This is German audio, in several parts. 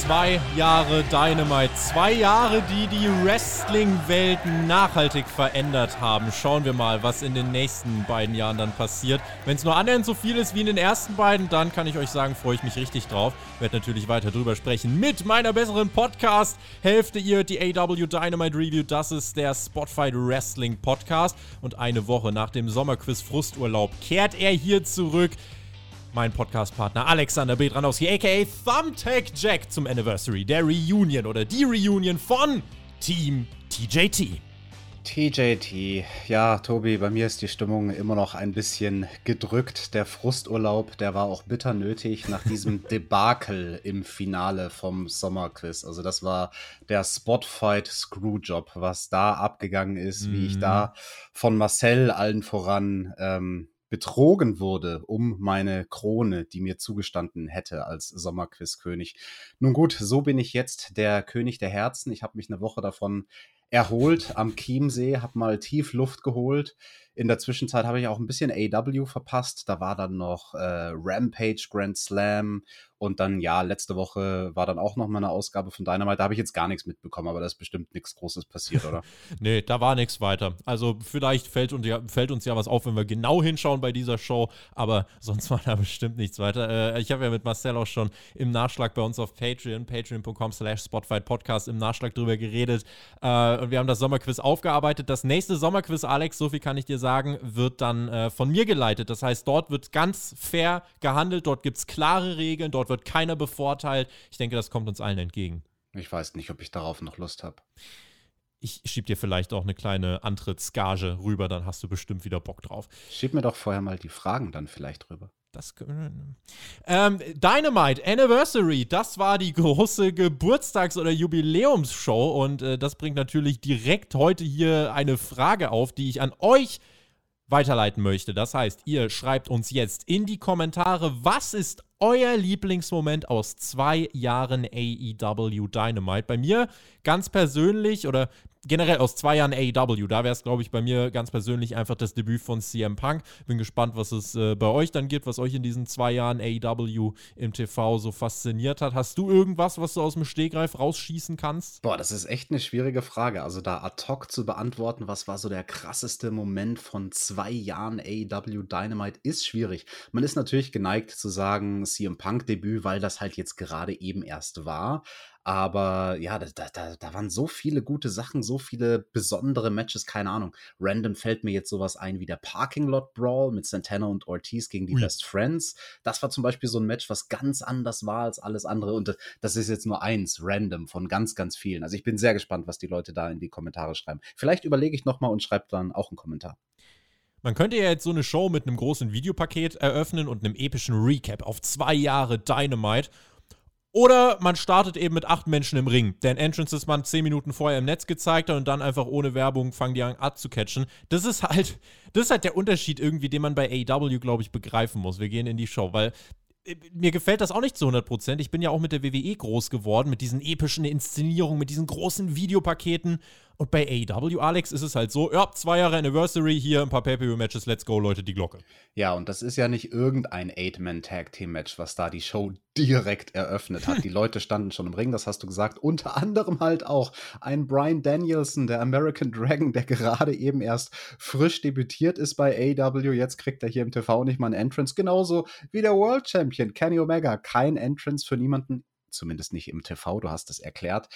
Zwei Jahre Dynamite, zwei Jahre, die die Wrestling-Welt nachhaltig verändert haben. Schauen wir mal, was in den nächsten beiden Jahren dann passiert. Wenn es nur annähernd so viel ist wie in den ersten beiden, dann kann ich euch sagen, freue ich mich richtig drauf. Werde natürlich weiter drüber sprechen mit meiner besseren Podcast-Hälfte. Ihr die AW Dynamite Review, das ist der Spotfight Wrestling Podcast. Und eine Woche nach dem Sommerquiz Frusturlaub kehrt er hier zurück mein Podcastpartner Alexander Bedranowski, aka Thumbtack Jack, zum Anniversary der Reunion oder die Reunion von Team TJT. TJT, ja, Tobi, bei mir ist die Stimmung immer noch ein bisschen gedrückt. Der Frusturlaub, der war auch bitter nötig nach diesem Debakel im Finale vom Sommerquiz. Also, das war der Spotfight Screwjob, was da abgegangen ist, mm. wie ich da mhm. von Marcel allen voran ähm, betrogen wurde um meine Krone, die mir zugestanden hätte als Sommerquizkönig. Nun gut, so bin ich jetzt der König der Herzen. Ich habe mich eine Woche davon erholt am Chiemsee, habe mal tief Luft geholt. In der Zwischenzeit habe ich auch ein bisschen AW verpasst. Da war dann noch äh, Rampage Grand Slam und dann, ja, letzte Woche war dann auch noch mal eine Ausgabe von Dynamite. Da habe ich jetzt gar nichts mitbekommen, aber da ist bestimmt nichts Großes passiert, oder? nee, da war nichts weiter. Also vielleicht fällt uns, ja, fällt uns ja was auf, wenn wir genau hinschauen bei dieser Show, aber sonst war da bestimmt nichts weiter. Äh, ich habe ja mit Marcel auch schon im Nachschlag bei uns auf Patreon, patreon.com slash Podcast im Nachschlag drüber geredet. Äh, und wir haben das Sommerquiz aufgearbeitet. Das nächste Sommerquiz, Alex, so viel kann ich dir sagen, wird dann äh, von mir geleitet. Das heißt, dort wird ganz fair gehandelt, dort gibt es klare Regeln, dort wird keiner bevorteilt. Ich denke, das kommt uns allen entgegen. Ich weiß nicht, ob ich darauf noch Lust habe. Ich schieb dir vielleicht auch eine kleine Antrittsgage rüber, dann hast du bestimmt wieder Bock drauf. Schieb mir doch vorher mal die Fragen dann vielleicht rüber. Das, ähm, Dynamite Anniversary, das war die große Geburtstags- oder Jubiläumsshow und äh, das bringt natürlich direkt heute hier eine Frage auf, die ich an euch weiterleiten möchte. Das heißt, ihr schreibt uns jetzt in die Kommentare, was ist euer Lieblingsmoment aus zwei Jahren AEW Dynamite? Bei mir ganz persönlich oder generell aus zwei Jahren AEW, da wäre es, glaube ich, bei mir ganz persönlich einfach das Debüt von CM Punk. Bin gespannt, was es äh, bei euch dann gibt, was euch in diesen zwei Jahren AEW im TV so fasziniert hat. Hast du irgendwas, was du aus dem Stegreif rausschießen kannst? Boah, das ist echt eine schwierige Frage. Also da ad hoc zu beantworten, was war so der krasseste Moment von zwei Jahren AEW Dynamite, ist schwierig. Man ist natürlich geneigt zu sagen, CM Punk Debüt, weil das halt jetzt gerade eben erst war. Aber ja, da, da, da waren so viele gute Sachen, so viele besondere Matches, keine Ahnung. Random fällt mir jetzt sowas ein wie der Parking Lot Brawl mit Santana und Ortiz gegen die Ui. Best Friends. Das war zum Beispiel so ein Match, was ganz anders war als alles andere. Und das ist jetzt nur eins, random, von ganz, ganz vielen. Also ich bin sehr gespannt, was die Leute da in die Kommentare schreiben. Vielleicht überlege ich nochmal und schreibe dann auch einen Kommentar. Man könnte ja jetzt so eine Show mit einem großen Videopaket eröffnen und einem epischen Recap auf zwei Jahre Dynamite oder man startet eben mit acht Menschen im Ring. Denn Entrances man zehn Minuten vorher im Netz gezeigt hat und dann einfach ohne Werbung fangen die an abzucatchen. Das ist halt, das ist halt der Unterschied irgendwie, den man bei AEW, glaube ich, begreifen muss. Wir gehen in die Show, weil äh, mir gefällt das auch nicht zu 100%. Ich bin ja auch mit der WWE groß geworden, mit diesen epischen Inszenierungen, mit diesen großen Videopaketen. Und bei AEW, Alex, ist es halt so, ja, zwei Jahre Anniversary, hier ein paar Pay-Per-View-Matches, let's go, Leute, die Glocke. Ja, und das ist ja nicht irgendein Eight-Man-Tag-Team-Match, was da die Show direkt eröffnet hat. Die Leute standen schon im Ring, das hast du gesagt. Unter anderem halt auch ein Brian Danielson, der American Dragon, der gerade eben erst frisch debütiert ist bei AEW. Jetzt kriegt er hier im TV nicht mal ein Entrance. Genauso wie der World Champion Kenny Omega. Kein Entrance für niemanden, zumindest nicht im TV, du hast es erklärt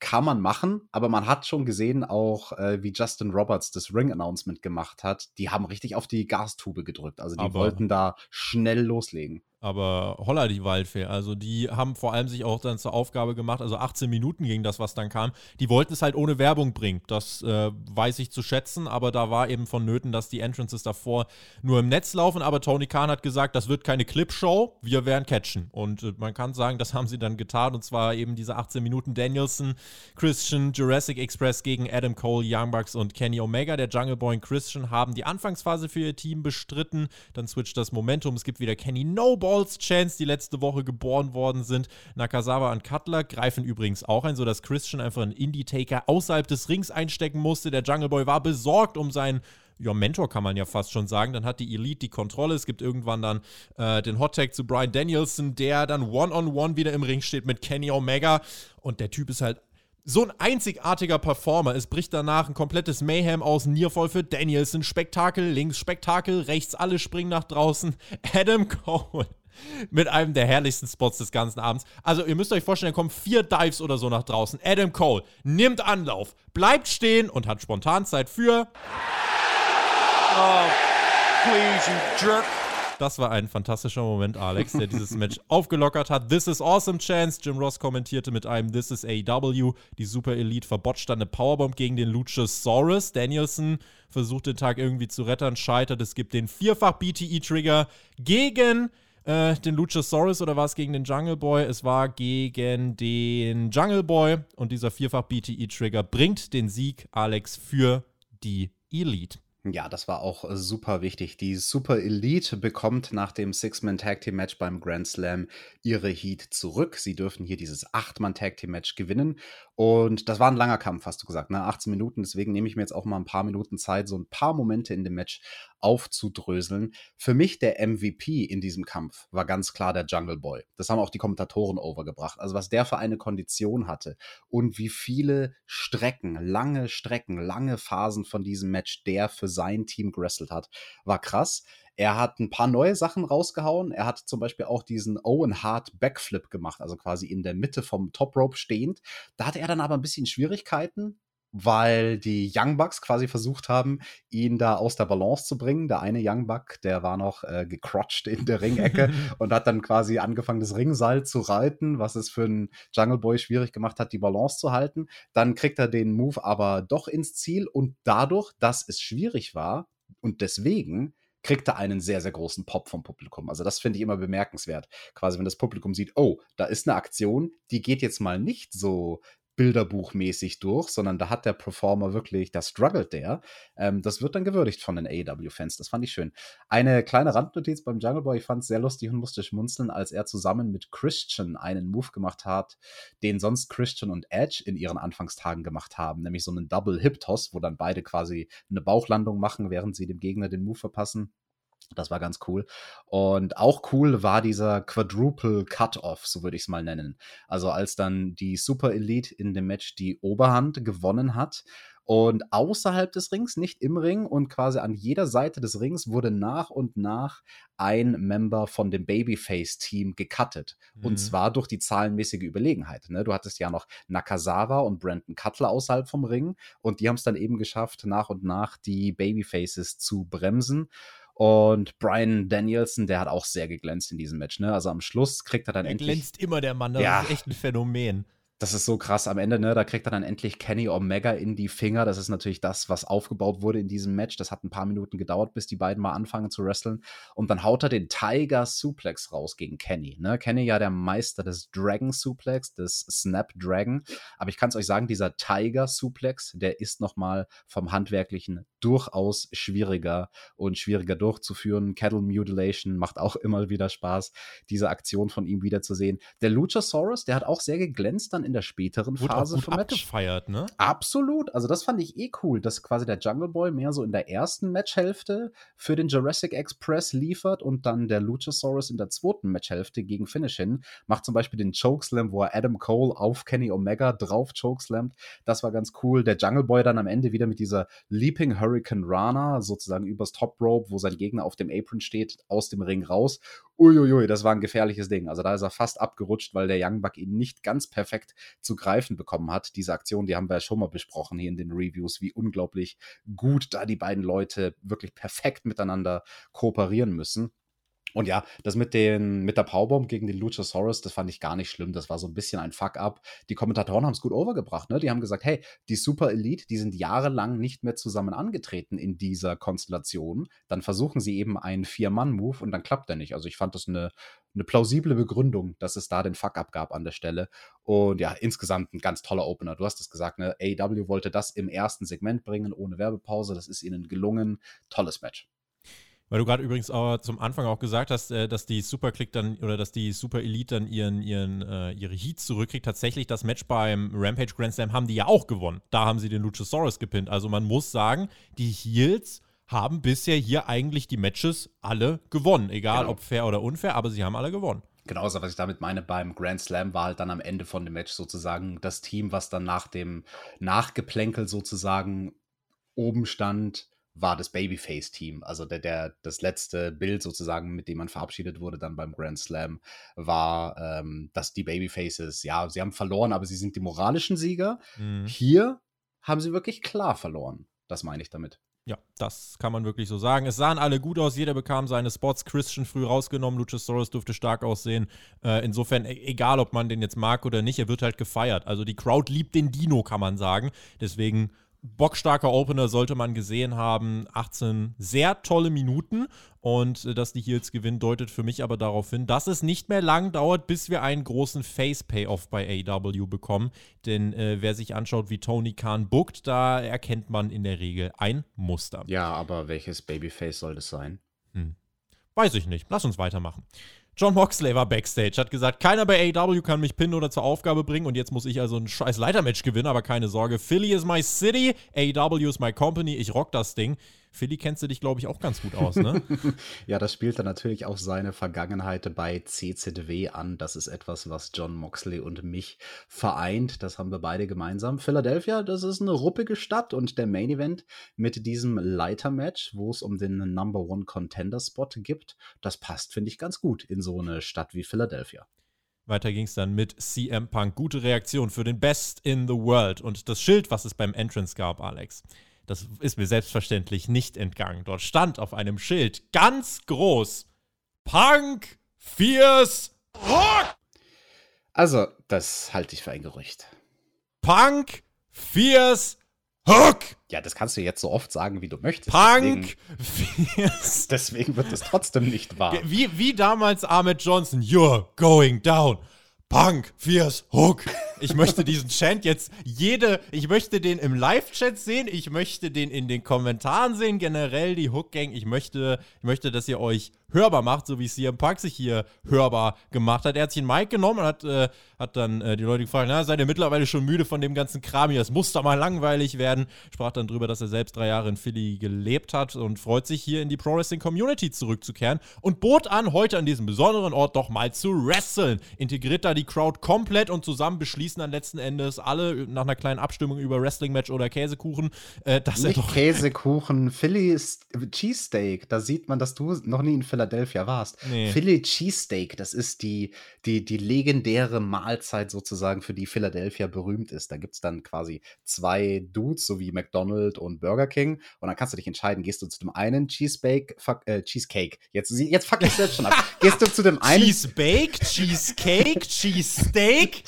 kann man machen, aber man hat schon gesehen, auch äh, wie Justin Roberts das Ring-Announcement gemacht hat. Die haben richtig auf die Gastube gedrückt. Also die aber wollten da schnell loslegen. Aber holla die Waldfee. Also die haben vor allem sich auch dann zur Aufgabe gemacht, also 18 Minuten ging das, was dann kam. Die wollten es halt ohne Werbung bringen. Das äh, weiß ich zu schätzen, aber da war eben vonnöten, dass die Entrances davor nur im Netz laufen. Aber Tony Khan hat gesagt, das wird keine Clipshow, wir werden catchen. Und äh, man kann sagen, das haben sie dann getan. Und zwar eben diese 18 Minuten Danielson, Christian, Jurassic Express gegen Adam Cole, Young Bucks und Kenny Omega. Der Jungle Boy und Christian haben die Anfangsphase für ihr Team bestritten. Dann switcht das Momentum. Es gibt wieder Kenny Noble Balls Chance, die letzte Woche geboren worden sind. Nakazawa und Cutler greifen übrigens auch ein, sodass Christian einfach einen Indie-Taker außerhalb des Rings einstecken musste. Der Jungle Boy war besorgt um seinen ja, Mentor kann man ja fast schon sagen. Dann hat die Elite die Kontrolle. Es gibt irgendwann dann äh, den Hot Tag zu Brian Danielson, der dann One-on-One -on -one wieder im Ring steht mit Kenny Omega. Und der Typ ist halt so ein einzigartiger Performer. Es bricht danach ein komplettes Mayhem aus. Nearfall für Danielson. Spektakel links, Spektakel rechts. Alle springen nach draußen. Adam Cole mit einem der herrlichsten Spots des ganzen Abends. Also, ihr müsst euch vorstellen, da kommen vier Dives oder so nach draußen. Adam Cole nimmt Anlauf, bleibt stehen und hat spontan Zeit für. Oh, please, you jerk. Das war ein fantastischer Moment, Alex, der dieses Match aufgelockert hat. This is awesome chance. Jim Ross kommentierte mit einem This is AEW. Die Super Elite verbotscht dann eine Powerbomb gegen den Luchasaurus. Danielson versucht den Tag irgendwie zu rettern, scheitert. Es gibt den vierfach BTE-Trigger gegen äh, den Luchasaurus oder war es gegen den Jungle Boy? Es war gegen den Jungle Boy und dieser vierfach BTE-Trigger bringt den Sieg, Alex, für die Elite. Ja, das war auch äh, super wichtig. Die Super Elite bekommt nach dem Six-Man Tag Team Match beim Grand Slam ihre Heat zurück. Sie dürfen hier dieses Acht-Man Tag Team Match gewinnen. Und das war ein langer Kampf, hast du gesagt, ne? 18 Minuten. Deswegen nehme ich mir jetzt auch mal ein paar Minuten Zeit, so ein paar Momente in dem Match aufzudröseln. Für mich der MVP in diesem Kampf war ganz klar der Jungle Boy. Das haben auch die Kommentatoren overgebracht. Also was der für eine Kondition hatte und wie viele Strecken, lange Strecken, lange Phasen von diesem Match der für sein Team gewrestelt hat, war krass. Er hat ein paar neue Sachen rausgehauen. Er hat zum Beispiel auch diesen Owen Hart Backflip gemacht, also quasi in der Mitte vom Top Rope stehend. Da hatte er dann aber ein bisschen Schwierigkeiten, weil die Young Bucks quasi versucht haben, ihn da aus der Balance zu bringen. Der eine Young Buck, der war noch äh, gecrotcht in der Ringecke und hat dann quasi angefangen, das Ringseil zu reiten, was es für einen Jungle Boy schwierig gemacht hat, die Balance zu halten. Dann kriegt er den Move aber doch ins Ziel und dadurch, dass es schwierig war und deswegen kriegt er einen sehr, sehr großen Pop vom Publikum. Also das finde ich immer bemerkenswert. Quasi, wenn das Publikum sieht, oh, da ist eine Aktion, die geht jetzt mal nicht so bilderbuchmäßig durch, sondern da hat der Performer wirklich, da struggelt der. Ähm, das wird dann gewürdigt von den AEW-Fans. Das fand ich schön. Eine kleine Randnotiz beim Jungle Boy, ich fand es sehr lustig und musste schmunzeln, als er zusammen mit Christian einen Move gemacht hat, den sonst Christian und Edge in ihren Anfangstagen gemacht haben, nämlich so einen Double Hip Toss, wo dann beide quasi eine Bauchlandung machen, während sie dem Gegner den Move verpassen. Das war ganz cool. Und auch cool war dieser Quadruple Cut-Off, so würde ich es mal nennen. Also als dann die Super Elite in dem Match die Oberhand gewonnen hat und außerhalb des Rings, nicht im Ring und quasi an jeder Seite des Rings wurde nach und nach ein Member von dem Babyface-Team gecuttet. Mhm. Und zwar durch die zahlenmäßige Überlegenheit. Ne? Du hattest ja noch Nakazawa und Brandon Cutler außerhalb vom Ring und die haben es dann eben geschafft, nach und nach die Babyfaces zu bremsen. Und Brian Danielson, der hat auch sehr geglänzt in diesem Match. Ne? Also am Schluss kriegt er dann er endlich. Glänzt immer der Mann, das ja. ist echt ein Phänomen das ist so krass am Ende, ne? Da kriegt er dann endlich Kenny Omega in die Finger. Das ist natürlich das, was aufgebaut wurde in diesem Match. Das hat ein paar Minuten gedauert, bis die beiden mal anfangen zu wresteln. Und dann haut er den Tiger Suplex raus gegen Kenny. Ne? Kenny ja der Meister des Dragon Suplex, des Snapdragon. Aber ich kann es euch sagen, dieser Tiger Suplex, der ist nochmal vom Handwerklichen durchaus schwieriger und schwieriger durchzuführen. Cattle Mutilation macht auch immer wieder Spaß, diese Aktion von ihm wiederzusehen. Der Luchasaurus, der hat auch sehr geglänzt dann in der späteren Wurde Phase auch gut vom Match. Abgefeiert, ne? Absolut. Also das fand ich eh cool, dass quasi der Jungle Boy mehr so in der ersten Matchhälfte für den Jurassic Express liefert und dann der Luchasaurus in der zweiten Matchhälfte gegen Finish hin macht zum Beispiel den Chokeslam, wo er Adam Cole auf Kenny Omega drauf chokeslammt. Das war ganz cool. Der Jungle Boy dann am Ende wieder mit dieser Leaping Hurricane Rana sozusagen übers Top Rope, wo sein Gegner auf dem Apron steht, aus dem Ring raus uiuiui, das war ein gefährliches Ding. Also da ist er fast abgerutscht, weil der Young Buck ihn nicht ganz perfekt zu greifen bekommen hat. Diese Aktion, die haben wir ja schon mal besprochen hier in den Reviews, wie unglaublich gut da die beiden Leute wirklich perfekt miteinander kooperieren müssen. Und ja, das mit, den, mit der Powerbomb gegen den Luchasaurus, das fand ich gar nicht schlimm. Das war so ein bisschen ein Fuck-up. Die Kommentatoren haben es gut overgebracht. Ne? Die haben gesagt, hey, die Super Elite, die sind jahrelang nicht mehr zusammen angetreten in dieser Konstellation. Dann versuchen sie eben einen Vier-Mann-Move und dann klappt der nicht. Also ich fand das eine, eine plausible Begründung, dass es da den Fuck-up gab an der Stelle. Und ja, insgesamt ein ganz toller Opener. Du hast es gesagt, ne? AEW wollte das im ersten Segment bringen, ohne Werbepause. Das ist ihnen gelungen. Tolles Match. Weil du gerade übrigens auch zum Anfang auch gesagt hast, äh, dass die Superclick dann oder dass die Super Elite dann ihren, ihren, äh, ihre Heats zurückkriegt. Tatsächlich, das Match beim Rampage Grand Slam haben die ja auch gewonnen. Da haben sie den Luchasaurus gepinnt. Also man muss sagen, die Heels haben bisher hier eigentlich die Matches alle gewonnen. Egal genau. ob fair oder unfair, aber sie haben alle gewonnen. Genauso, was ich damit meine, beim Grand Slam war halt dann am Ende von dem Match sozusagen das Team, was dann nach dem Nachgeplänkel sozusagen oben stand war das Babyface-Team. Also der, der, das letzte Bild sozusagen, mit dem man verabschiedet wurde dann beim Grand Slam, war, ähm, dass die Babyfaces, ja, sie haben verloren, aber sie sind die moralischen Sieger. Mhm. Hier haben sie wirklich klar verloren. Das meine ich damit. Ja, das kann man wirklich so sagen. Es sahen alle gut aus, jeder bekam seine Spots. Christian früh rausgenommen, Luchasaurus durfte stark aussehen. Äh, insofern, e egal ob man den jetzt mag oder nicht, er wird halt gefeiert. Also die Crowd liebt den Dino, kann man sagen. Deswegen bockstarker Opener sollte man gesehen haben. 18 sehr tolle Minuten und äh, dass die Heels gewinnen, deutet für mich aber darauf hin, dass es nicht mehr lang dauert, bis wir einen großen Face-Payoff bei AW bekommen. Denn äh, wer sich anschaut, wie Tony Khan bookt, da erkennt man in der Regel ein Muster. Ja, aber welches Babyface soll das sein? Hm. Weiß ich nicht. Lass uns weitermachen. John Moxley war backstage, hat gesagt, keiner bei AEW kann mich pinnen oder zur Aufgabe bringen und jetzt muss ich also ein scheiß Leitermatch gewinnen, aber keine Sorge. Philly is my city, AEW is my company, ich rock das Ding. Philly kennst du dich, glaube ich, auch ganz gut aus, ne? ja, das spielt dann natürlich auch seine Vergangenheit bei CZW an. Das ist etwas, was John Moxley und mich vereint. Das haben wir beide gemeinsam. Philadelphia, das ist eine ruppige Stadt und der Main Event mit diesem Leitermatch, wo es um den Number One Contender Spot gibt, das passt, finde ich, ganz gut in so eine Stadt wie Philadelphia. Weiter ging es dann mit CM Punk. Gute Reaktion für den Best in the World. Und das Schild, was es beim Entrance gab, Alex. Das ist mir selbstverständlich nicht entgangen. Dort stand auf einem Schild ganz groß Punk Fierce Hook. Also, das halte ich für ein Gerücht. Punk Fierce Hook. Ja, das kannst du jetzt so oft sagen, wie du möchtest. Punk deswegen, Fierce. Deswegen wird es trotzdem nicht wahr. Wie, wie damals Ahmed Johnson. You're going down. Punk, Fierce, Hook. Ich möchte diesen Chant jetzt jede, ich möchte den im Live-Chat sehen, ich möchte den in den Kommentaren sehen, generell die Hook-Gang. Ich möchte, ich möchte, dass ihr euch hörbar macht, so wie CM Punk sich hier hörbar gemacht hat. Er hat sich einen Mic genommen und hat, äh, hat dann äh, die Leute gefragt, na, seid ihr mittlerweile schon müde von dem ganzen Kram hier? Es muss doch mal langweilig werden. Sprach dann drüber, dass er selbst drei Jahre in Philly gelebt hat und freut sich hier in die Pro Wrestling Community zurückzukehren und bot an, heute an diesem besonderen Ort doch mal zu wresteln. Integriert da die Crowd komplett und zusammen beschließen dann letzten Endes alle nach einer kleinen Abstimmung über Wrestling-Match oder Käsekuchen, äh, dass Nicht er doch Käsekuchen, Philly Cheesesteak. Da sieht man, dass du noch nie in Philadelphia warst. Nee. Philly Cheesesteak, das ist die, die, die legendäre Mahlzeit sozusagen, für die Philadelphia berühmt ist. Da gibt es dann quasi zwei Dudes, so wie McDonald's und Burger King. Und dann kannst du dich entscheiden, gehst du zu dem einen Cheesebake, fuck, äh, Cheesecake. Jetzt, jetzt fuck ich selbst schon ab. Gehst du zu dem einen. Cheesebake, Cheesecake, Cheesesteak?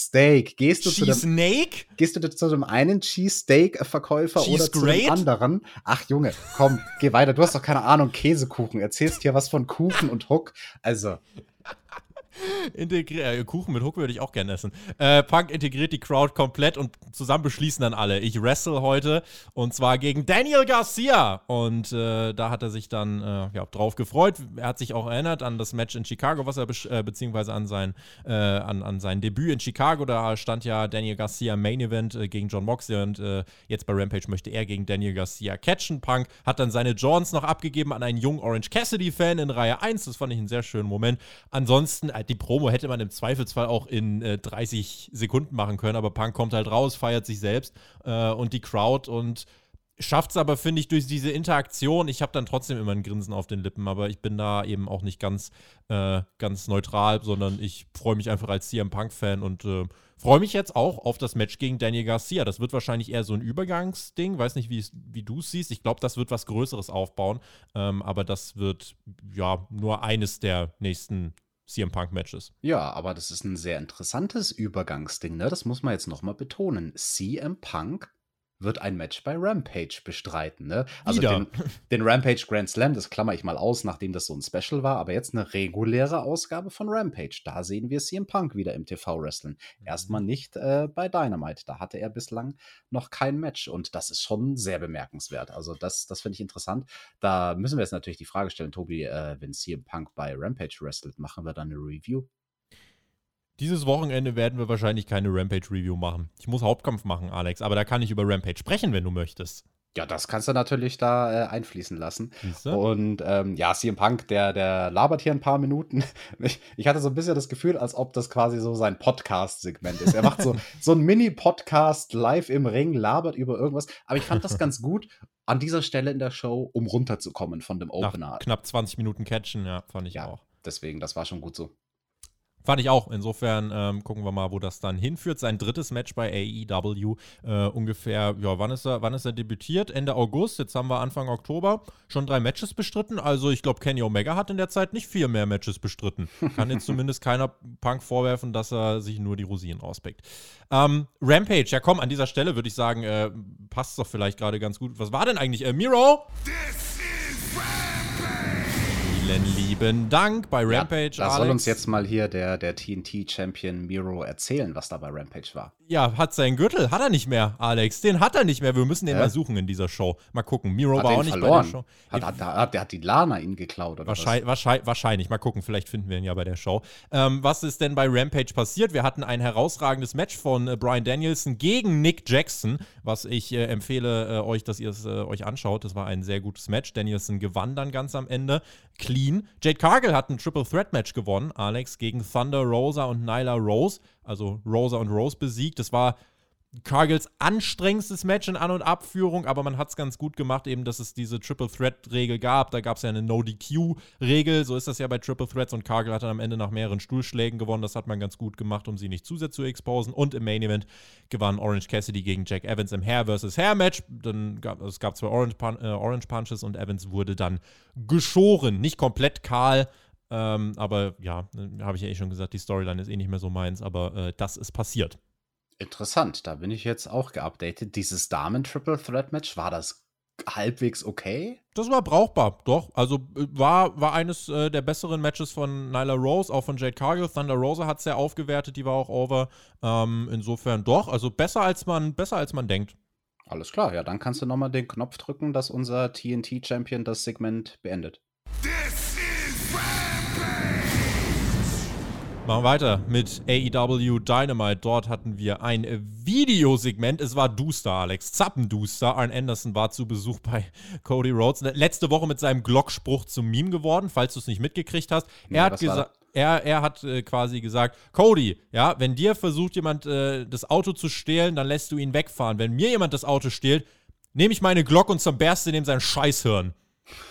Cheesesteak. Gehst du zu dem. Snake? Gehst du zu dem einen Cheesesteak-Verkäufer oder zu dem anderen? Ach Junge, komm, geh weiter. Du hast doch keine Ahnung, Käsekuchen. Erzähl erzählst hier was von Kuchen und Hook. Also. Integri äh, Kuchen mit Hook würde ich auch gerne essen. Äh, Punk integriert die Crowd komplett und zusammen beschließen dann alle. Ich wrestle heute und zwar gegen Daniel Garcia. Und äh, da hat er sich dann äh, ja, drauf gefreut. Er hat sich auch erinnert an das Match in Chicago, was er be äh, beziehungsweise an sein, an, an sein Debüt in Chicago. Da stand ja Daniel Garcia Main Event gegen John Moxley und jetzt bei Rampage möchte er gegen Daniel Garcia catchen. Punk hat dann seine Johns noch abgegeben an einen jungen Orange Cassidy-Fan in Reihe 1. Das fand ich einen sehr schönen Moment. Ansonsten, die Promo hätte man im Zweifelsfall auch in äh, 30 Sekunden machen können, aber Punk kommt halt raus, feiert sich selbst äh, und die Crowd und schafft es aber, finde ich, durch diese Interaktion. Ich habe dann trotzdem immer ein Grinsen auf den Lippen, aber ich bin da eben auch nicht ganz, äh, ganz neutral, sondern ich freue mich einfach als CM Punk-Fan und äh, freue mich jetzt auch auf das Match gegen Daniel Garcia. Das wird wahrscheinlich eher so ein Übergangsding. Weiß nicht, wie du es siehst. Ich glaube, das wird was Größeres aufbauen. Ähm, aber das wird ja nur eines der nächsten CM Punk Matches. Ja, aber das ist ein sehr interessantes Übergangsding, ne? Das muss man jetzt nochmal betonen. CM Punk wird ein Match bei Rampage bestreiten. Ne? Also den, den, Rampage Grand Slam, das klammer ich mal aus, nachdem das so ein Special war, aber jetzt eine reguläre Ausgabe von Rampage. Da sehen wir CM Punk wieder im TV-Wrestling. Erstmal mhm. nicht äh, bei Dynamite. Da hatte er bislang noch kein Match und das ist schon sehr bemerkenswert. Also das, das finde ich interessant. Da müssen wir jetzt natürlich die Frage stellen, Tobi, äh, wenn CM Punk bei Rampage wrestelt, machen wir dann eine Review? Dieses Wochenende werden wir wahrscheinlich keine Rampage-Review machen. Ich muss Hauptkampf machen, Alex, aber da kann ich über Rampage sprechen, wenn du möchtest. Ja, das kannst du natürlich da äh, einfließen lassen. Siehste? Und ähm, ja, CM Punk, der, der labert hier ein paar Minuten. Ich, ich, hatte so ein bisschen das Gefühl, als ob das quasi so sein Podcast-Segment ist. Er macht so, so ein Mini-Podcast live im Ring, labert über irgendwas. Aber ich fand das ganz gut an dieser Stelle in der Show, um runterzukommen von dem Opener. Nach knapp 20 Minuten Catchen, ja, fand ich ja, auch. Deswegen, das war schon gut so. Fand ich auch. Insofern ähm, gucken wir mal, wo das dann hinführt. Sein drittes Match bei AEW äh, ungefähr, ja, wann ist, er, wann ist er debütiert? Ende August. Jetzt haben wir Anfang Oktober schon drei Matches bestritten. Also ich glaube, Kenny Omega hat in der Zeit nicht vier mehr Matches bestritten. Kann jetzt zumindest keiner Punk vorwerfen, dass er sich nur die Rosinen rauspickt. Ähm, Rampage, ja komm, an dieser Stelle würde ich sagen, äh, passt doch vielleicht gerade ganz gut. Was war denn eigentlich? Äh, Miro? This! Vielen lieben Dank bei Rampage. Ja, da soll uns jetzt mal hier der, der TNT-Champion Miro erzählen, was da bei Rampage war. Ja, hat seinen Gürtel, hat er nicht mehr, Alex. Den hat er nicht mehr. Wir müssen den äh? mal suchen in dieser Show. Mal gucken. Miro hat war auch nicht verloren. bei der Show. Hat, hat, hat, hat, die Lana ihn geklaut oder wahrscheinlich, was? Wahrscheinlich, wahrscheinlich. Mal gucken, vielleicht finden wir ihn ja bei der Show. Ähm, was ist denn bei Rampage passiert? Wir hatten ein herausragendes Match von äh, Brian Danielson gegen Nick Jackson, was ich äh, empfehle äh, euch, dass ihr es äh, euch anschaut. Das war ein sehr gutes Match. Danielson gewann dann ganz am Ende. Clean. Jade Cargill hat ein Triple Threat Match gewonnen, Alex, gegen Thunder Rosa und Nyla Rose. Also Rosa und Rose besiegt. Das war Cargills anstrengendstes Match in An- und Abführung, aber man hat es ganz gut gemacht, eben, dass es diese Triple Threat-Regel gab. Da gab es ja eine No-DQ-Regel, so ist das ja bei Triple Threats und Cargill hat dann am Ende nach mehreren Stuhlschlägen gewonnen. Das hat man ganz gut gemacht, um sie nicht zu sehr zu exposen. Und im Main Event gewann Orange Cassidy gegen Jack Evans im Hair vs. Hair Match. Dann gab, es gab zwei Orange, Pun äh, Orange Punches und Evans wurde dann geschoren. Nicht komplett kahl, ähm, aber ja, habe ich ja eh schon gesagt, die Storyline ist eh nicht mehr so meins, aber äh, das ist passiert. Interessant, da bin ich jetzt auch geupdatet. Dieses Damen-Triple-Threat-Match, war das halbwegs okay? Das war brauchbar, doch. Also äh, war, war eines äh, der besseren Matches von Nyla Rose, auch von Jade Cargill. Thunder Rosa hat es sehr aufgewertet, die war auch over. Ähm, insofern doch, also besser als man, besser als man denkt. Alles klar, ja, dann kannst du nochmal den Knopf drücken, dass unser TNT-Champion das Segment beendet. This Machen wir weiter mit AEW Dynamite. Dort hatten wir ein Videosegment. Es war Duster, Alex. Zappenduster. Arn Anderson war zu Besuch bei Cody Rhodes. Letzte Woche mit seinem Glockspruch zum Meme geworden, falls du es nicht mitgekriegt hast. Er ja, hat gesagt. Er, er, hat äh, quasi gesagt, Cody, ja, wenn dir versucht jemand äh, das Auto zu stehlen, dann lässt du ihn wegfahren. Wenn mir jemand das Auto stehlt, nehme ich meine Glock und zerberste dem sein Scheißhirn.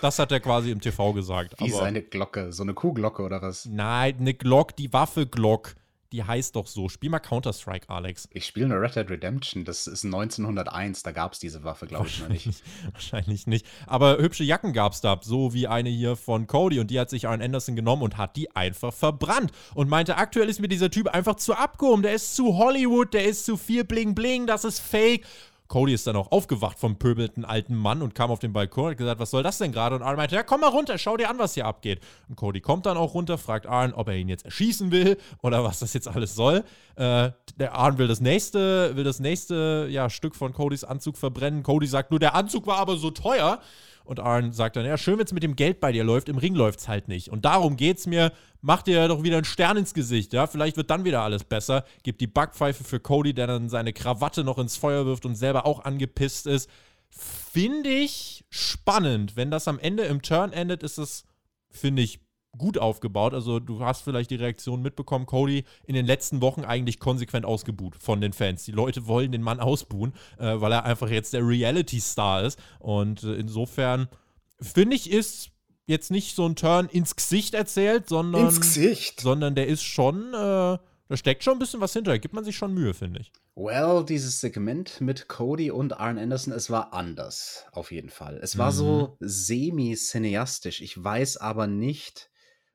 Das hat er quasi im TV gesagt. Wie seine Glocke? So eine Kuhglocke oder was? Nein, eine Glock, die Waffe Glock. Die heißt doch so. Spiel mal Counter-Strike, Alex. Ich spiele eine Red Dead Redemption. Das ist 1901. Da gab es diese Waffe, glaube ich, noch nicht. Wahrscheinlich nicht. Aber hübsche Jacken gab es da. So wie eine hier von Cody. Und die hat sich Arn Anderson genommen und hat die einfach verbrannt. Und meinte, aktuell ist mir dieser Typ einfach zu abgehoben. Der ist zu Hollywood. Der ist zu viel Bling Bling. Das ist fake. Cody ist dann auch aufgewacht vom pöbelten alten Mann und kam auf den Balkon und hat gesagt, was soll das denn gerade? Und Arn meinte, ja, komm mal runter, schau dir an, was hier abgeht. Und Cody kommt dann auch runter, fragt Arn, ob er ihn jetzt erschießen will oder was das jetzt alles soll. Äh, der Arn will das nächste, will das nächste ja, Stück von Codys Anzug verbrennen. Cody sagt nur, der Anzug war aber so teuer. Und Arn sagt dann, ja, schön, wenn es mit dem Geld bei dir läuft, im Ring läuft es halt nicht. Und darum geht's mir, mach dir doch wieder einen Stern ins Gesicht, ja, vielleicht wird dann wieder alles besser. Gibt die Backpfeife für Cody, der dann seine Krawatte noch ins Feuer wirft und selber auch angepisst ist. Finde ich spannend. Wenn das am Ende im Turn endet, ist es, finde ich, gut aufgebaut. Also du hast vielleicht die Reaktion mitbekommen, Cody in den letzten Wochen eigentlich konsequent ausgebuht von den Fans. Die Leute wollen den Mann ausbuhen, äh, weil er einfach jetzt der Reality-Star ist. Und äh, insofern finde ich, ist jetzt nicht so ein Turn ins Gesicht erzählt, sondern, ins Gesicht. sondern der ist schon, äh, Da steckt schon ein bisschen was hinter, da gibt man sich schon Mühe, finde ich. Well, dieses Segment mit Cody und Arn Anderson, es war anders, auf jeden Fall. Es war mhm. so semi-cineastisch. Ich weiß aber nicht,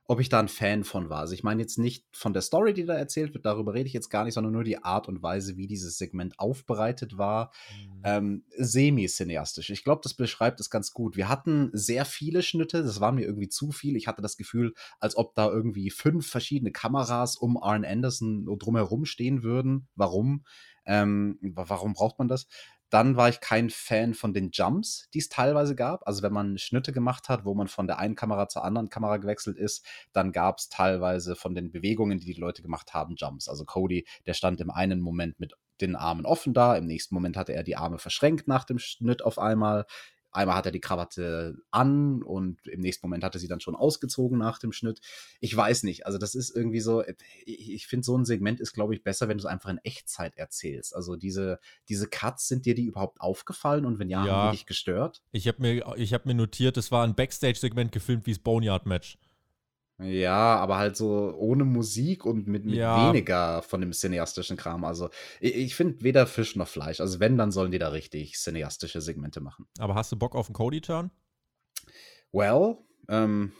ob ich da ein Fan von war. Also ich meine jetzt nicht von der Story, die da erzählt wird, darüber rede ich jetzt gar nicht, sondern nur die Art und Weise, wie dieses Segment aufbereitet war. Mhm. Ähm, Semi-cineastisch. Ich glaube, das beschreibt es ganz gut. Wir hatten sehr viele Schnitte, das war mir irgendwie zu viel. Ich hatte das Gefühl, als ob da irgendwie fünf verschiedene Kameras um Arn Anderson drumherum stehen würden. Warum? Ähm, warum braucht man das? Dann war ich kein Fan von den Jumps, die es teilweise gab. Also wenn man Schnitte gemacht hat, wo man von der einen Kamera zur anderen Kamera gewechselt ist, dann gab es teilweise von den Bewegungen, die die Leute gemacht haben, Jumps. Also Cody, der stand im einen Moment mit den Armen offen da, im nächsten Moment hatte er die Arme verschränkt nach dem Schnitt auf einmal. Einmal hat er die Krawatte an und im nächsten Moment hat er sie dann schon ausgezogen nach dem Schnitt. Ich weiß nicht. Also, das ist irgendwie so, äh, ich, finde, so ein Segment ist, glaube ich, besser, wenn du es einfach in Echtzeit erzählst. Also, diese, diese Cuts, sind dir die überhaupt aufgefallen und wenn ja, ja haben die dich gestört? Ich habe mir, hab mir notiert, es war ein Backstage-Segment gefilmt wie das Boneyard-Match. Ja, aber halt so ohne Musik und mit, mit ja. weniger von dem cineastischen Kram. Also ich, ich finde weder Fisch noch Fleisch. Also wenn, dann sollen die da richtig cineastische Segmente machen. Aber hast du Bock auf einen Cody-Turn? Well, ähm,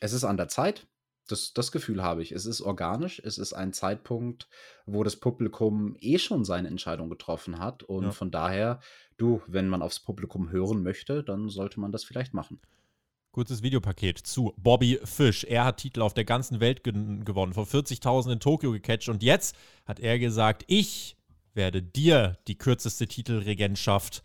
es ist an der Zeit. Das, das Gefühl habe ich. Es ist organisch. Es ist ein Zeitpunkt, wo das Publikum eh schon seine Entscheidung getroffen hat. Und ja. von daher, du, wenn man aufs Publikum hören möchte, dann sollte man das vielleicht machen. Kurzes Videopaket zu Bobby Fish. Er hat Titel auf der ganzen Welt gewonnen, vor 40.000 in Tokio gecatcht und jetzt hat er gesagt, ich werde dir die kürzeste Titelregentschaft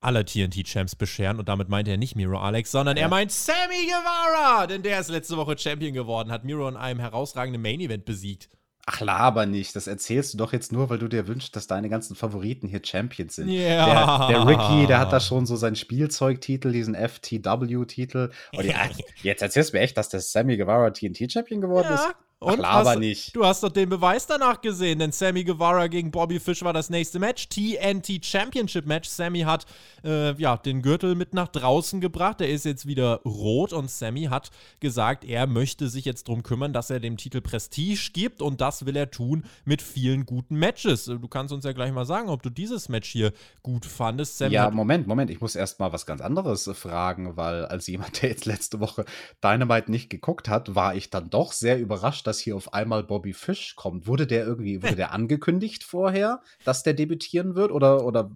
aller TNT-Champs bescheren. Und damit meint er nicht Miro Alex, sondern er meint Sammy Guevara, denn der ist letzte Woche Champion geworden, hat Miro in einem herausragenden Main-Event besiegt. Ach, laber nicht. Das erzählst du doch jetzt nur, weil du dir wünschst, dass deine ganzen Favoriten hier Champions sind. Ja. Der, der Ricky, der hat da schon so seinen Spielzeugtitel, diesen FTW-Titel. Und jetzt erzählst du mir echt, dass der Sammy Guevara TNT-Champion geworden ja. ist? Und Ach, hast, nicht. Du hast doch den Beweis danach gesehen, denn Sammy Guevara gegen Bobby Fish war das nächste Match. TNT Championship Match. Sammy hat äh, ja, den Gürtel mit nach draußen gebracht. Der ist jetzt wieder rot und Sammy hat gesagt, er möchte sich jetzt darum kümmern, dass er dem Titel Prestige gibt und das will er tun mit vielen guten Matches. Du kannst uns ja gleich mal sagen, ob du dieses Match hier gut fandest. Sammy ja, Moment, Moment. Ich muss erst mal was ganz anderes fragen, weil als jemand, der jetzt letzte Woche Dynamite nicht geguckt hat, war ich dann doch sehr überrascht, dass hier auf einmal Bobby Fish kommt. Wurde der irgendwie, wurde der angekündigt vorher, dass der debütieren wird oder, oder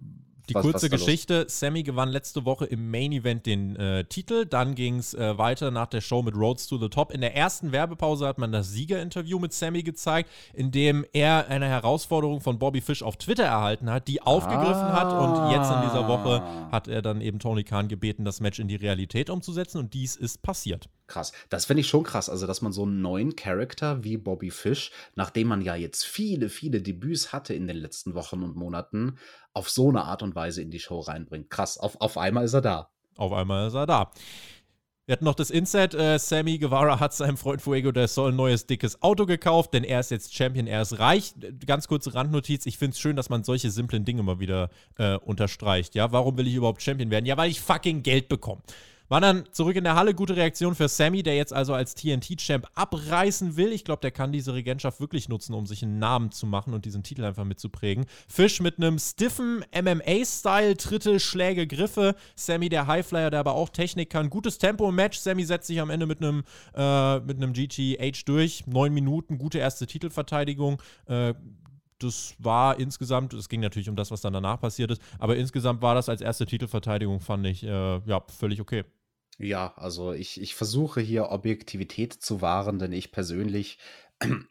die was, kurze was Geschichte: Sammy gewann letzte Woche im Main Event den äh, Titel. Dann ging es äh, weiter nach der Show mit Roads to the Top. In der ersten Werbepause hat man das Siegerinterview mit Sammy gezeigt, in dem er eine Herausforderung von Bobby Fish auf Twitter erhalten hat, die aufgegriffen ah. hat. Und jetzt in dieser Woche ah. hat er dann eben Tony Khan gebeten, das Match in die Realität umzusetzen. Und dies ist passiert. Krass. Das finde ich schon krass. Also, dass man so einen neuen Charakter wie Bobby Fish, nachdem man ja jetzt viele, viele Debüts hatte in den letzten Wochen und Monaten, auf so eine Art und Weise in die Show reinbringt. Krass, auf, auf einmal ist er da. Auf einmal ist er da. Wir hatten noch das Inset. Äh, Sammy Guevara hat seinem Freund Fuego del Sol ein neues dickes Auto gekauft, denn er ist jetzt Champion, er ist reich. Ganz kurze Randnotiz: Ich finde es schön, dass man solche simplen Dinge mal wieder äh, unterstreicht. Ja, warum will ich überhaupt Champion werden? Ja, weil ich fucking Geld bekomme. War dann zurück in der Halle. Gute Reaktion für Sammy, der jetzt also als TNT-Champ abreißen will. Ich glaube, der kann diese Regentschaft wirklich nutzen, um sich einen Namen zu machen und diesen Titel einfach mitzuprägen. Fisch mit einem stiffen MMA-Style, Tritte, Schläge, Griffe. Sammy, der Highflyer, der aber auch Technik kann. Gutes Tempo im Match. Sammy setzt sich am Ende mit einem, äh, mit einem GTH durch. Neun Minuten, gute erste Titelverteidigung. Äh, das war insgesamt, es ging natürlich um das, was dann danach passiert ist, aber insgesamt war das als erste Titelverteidigung, fand ich, äh, ja, völlig okay. Ja, also ich, ich versuche hier Objektivität zu wahren, denn ich persönlich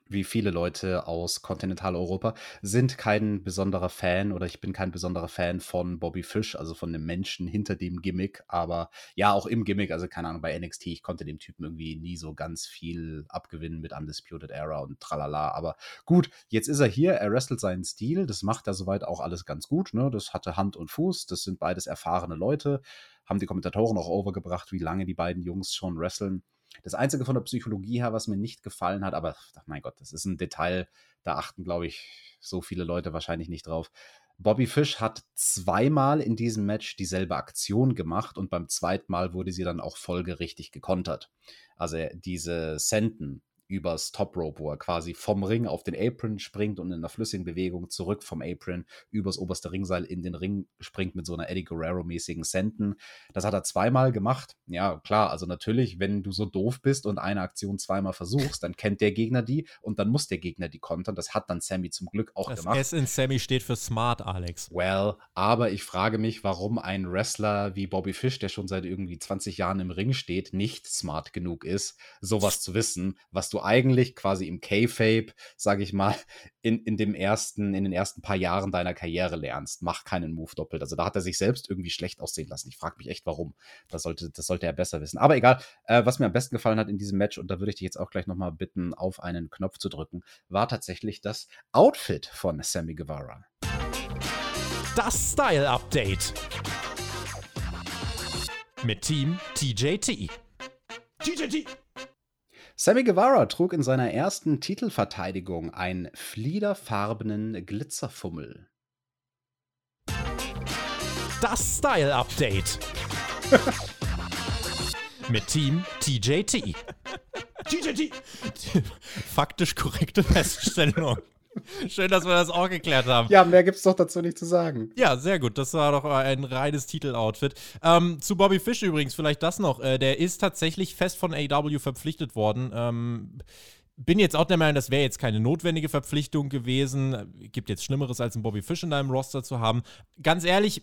wie viele Leute aus Kontinentaleuropa, sind kein besonderer Fan oder ich bin kein besonderer Fan von Bobby Fish, also von dem Menschen hinter dem Gimmick, aber ja, auch im Gimmick, also keine Ahnung, bei NXT, ich konnte dem Typen irgendwie nie so ganz viel abgewinnen mit Undisputed Era und tralala, aber gut, jetzt ist er hier, er wrestelt seinen Stil, das macht er soweit auch alles ganz gut, ne, das hatte Hand und Fuß, das sind beides erfahrene Leute, haben die Kommentatoren auch overgebracht, wie lange die beiden Jungs schon wresteln das Einzige von der Psychologie her, was mir nicht gefallen hat, aber mein Gott, das ist ein Detail, da achten, glaube ich, so viele Leute wahrscheinlich nicht drauf. Bobby Fish hat zweimal in diesem Match dieselbe Aktion gemacht und beim zweiten Mal wurde sie dann auch folgerichtig gekontert. Also diese Senden übers Top Rope, wo er quasi vom Ring auf den Apron springt und in einer flüssigen Bewegung zurück vom Apron übers oberste Ringseil in den Ring springt mit so einer Eddie Guerrero-mäßigen Senten. Das hat er zweimal gemacht. Ja, klar, also natürlich, wenn du so doof bist und eine Aktion zweimal versuchst, dann kennt der Gegner die und dann muss der Gegner die kontern. Das hat dann Sammy zum Glück auch das gemacht. S in Sammy steht für smart, Alex. Well, aber ich frage mich, warum ein Wrestler wie Bobby Fish, der schon seit irgendwie 20 Jahren im Ring steht, nicht smart genug ist, sowas zu wissen, was du eigentlich quasi im K-Fape, sage ich mal, in, in dem ersten, in den ersten paar Jahren deiner Karriere lernst. Mach keinen Move doppelt. Also da hat er sich selbst irgendwie schlecht aussehen lassen. Ich frage mich echt, warum. Das sollte, das sollte er besser wissen. Aber egal, äh, was mir am besten gefallen hat in diesem Match, und da würde ich dich jetzt auch gleich nochmal bitten, auf einen Knopf zu drücken, war tatsächlich das Outfit von Sammy Guevara. Das Style Update. Mit Team TJT. TJT. Sammy Guevara trug in seiner ersten Titelverteidigung einen fliederfarbenen Glitzerfummel. Das Style Update. Mit Team TJT. TJT. Faktisch korrekte Feststellung. Schön, dass wir das auch geklärt haben. Ja, mehr gibt's doch dazu nicht zu sagen. Ja, sehr gut. Das war doch ein reines Titeloutfit. Ähm, zu Bobby Fish übrigens, vielleicht das noch. Äh, der ist tatsächlich fest von AW verpflichtet worden. Ähm, bin jetzt auch der Meinung, das wäre jetzt keine notwendige Verpflichtung gewesen. Gibt jetzt Schlimmeres, als einen Bobby Fish in deinem Roster zu haben. Ganz ehrlich,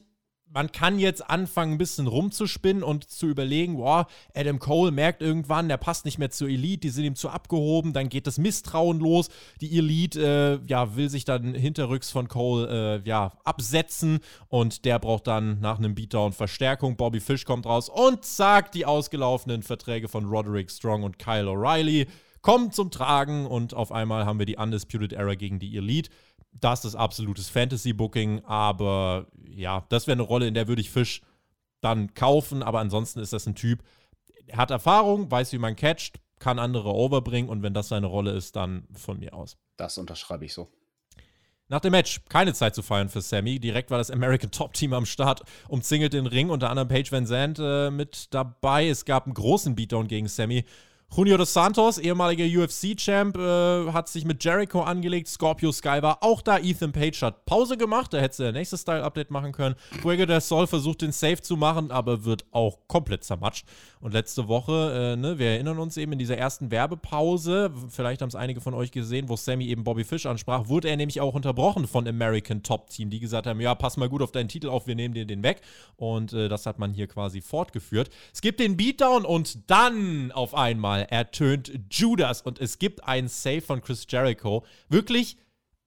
man kann jetzt anfangen, ein bisschen rumzuspinnen und zu überlegen, boah, Adam Cole merkt irgendwann, der passt nicht mehr zur Elite, die sind ihm zu abgehoben, dann geht das Misstrauen los. Die Elite, äh, ja, will sich dann hinterrücks von Cole, äh, ja, absetzen und der braucht dann nach einem Beatdown Verstärkung. Bobby Fish kommt raus und zack, die ausgelaufenen Verträge von Roderick Strong und Kyle O'Reilly kommen zum Tragen und auf einmal haben wir die Undisputed Era gegen die Elite das ist absolutes Fantasy-Booking, aber ja, das wäre eine Rolle, in der würde ich Fisch dann kaufen, aber ansonsten ist das ein Typ, hat Erfahrung, weiß, wie man catcht, kann andere overbringen und wenn das seine Rolle ist, dann von mir aus. Das unterschreibe ich so. Nach dem Match keine Zeit zu feiern für Sammy. Direkt war das American Top Team am Start, umzingelt den Ring, unter anderem Paige Van Zandt äh, mit dabei. Es gab einen großen Beatdown gegen Sammy. Junio dos Santos, ehemaliger UFC-Champ, äh, hat sich mit Jericho angelegt. Scorpio Sky war auch da. Ethan Page hat Pause gemacht. Da hätte sie der nächste Style-Update machen können. Fuego del Sol versucht den Safe zu machen, aber wird auch komplett zermatscht. Und letzte Woche, äh, ne, wir erinnern uns eben in dieser ersten Werbepause, vielleicht haben es einige von euch gesehen, wo Sammy eben Bobby Fish ansprach, wurde er nämlich auch unterbrochen von American Top Team, die gesagt haben: Ja, pass mal gut auf deinen Titel auf, wir nehmen dir den weg. Und äh, das hat man hier quasi fortgeführt. Es gibt den Beatdown und dann auf einmal ertönt Judas und es gibt einen Save von Chris Jericho. Wirklich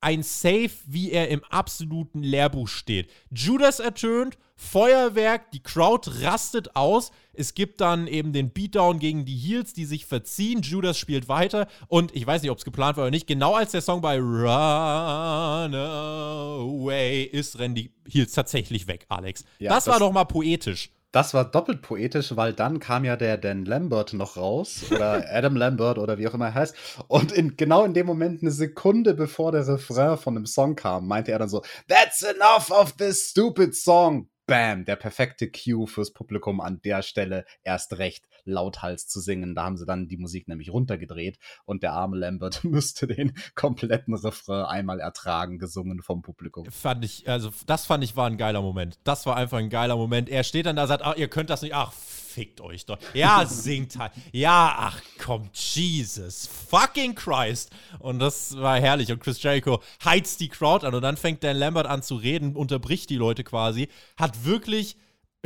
ein Save, wie er im absoluten Lehrbuch steht. Judas ertönt, Feuerwerk, die Crowd rastet aus. Es gibt dann eben den Beatdown gegen die Heels, die sich verziehen. Judas spielt weiter und ich weiß nicht, ob es geplant war oder nicht. Genau als der Song bei Run Away ist, rennen die Heels tatsächlich weg, Alex. Ja, das, das war doch mal poetisch. Das war doppelt poetisch, weil dann kam ja der Dan Lambert noch raus oder Adam Lambert oder wie auch immer er heißt. Und in, genau in dem Moment, eine Sekunde bevor der Refrain von dem Song kam, meinte er dann so: That's enough of this stupid song bam, der perfekte Cue fürs Publikum an der Stelle erst recht lauthals zu singen. Da haben sie dann die Musik nämlich runtergedreht und der arme Lambert müsste den kompletten Refrain einmal ertragen, gesungen vom Publikum. Fand ich, also das fand ich war ein geiler Moment. Das war einfach ein geiler Moment. Er steht dann da, sagt, ach, ihr könnt das nicht, ach, fickt euch doch. Ja, singt halt. Ja, ach komm, Jesus fucking Christ. Und das war herrlich. Und Chris Jericho heizt die Crowd an und dann fängt Dan Lambert an zu reden, unterbricht die Leute quasi, hat wirklich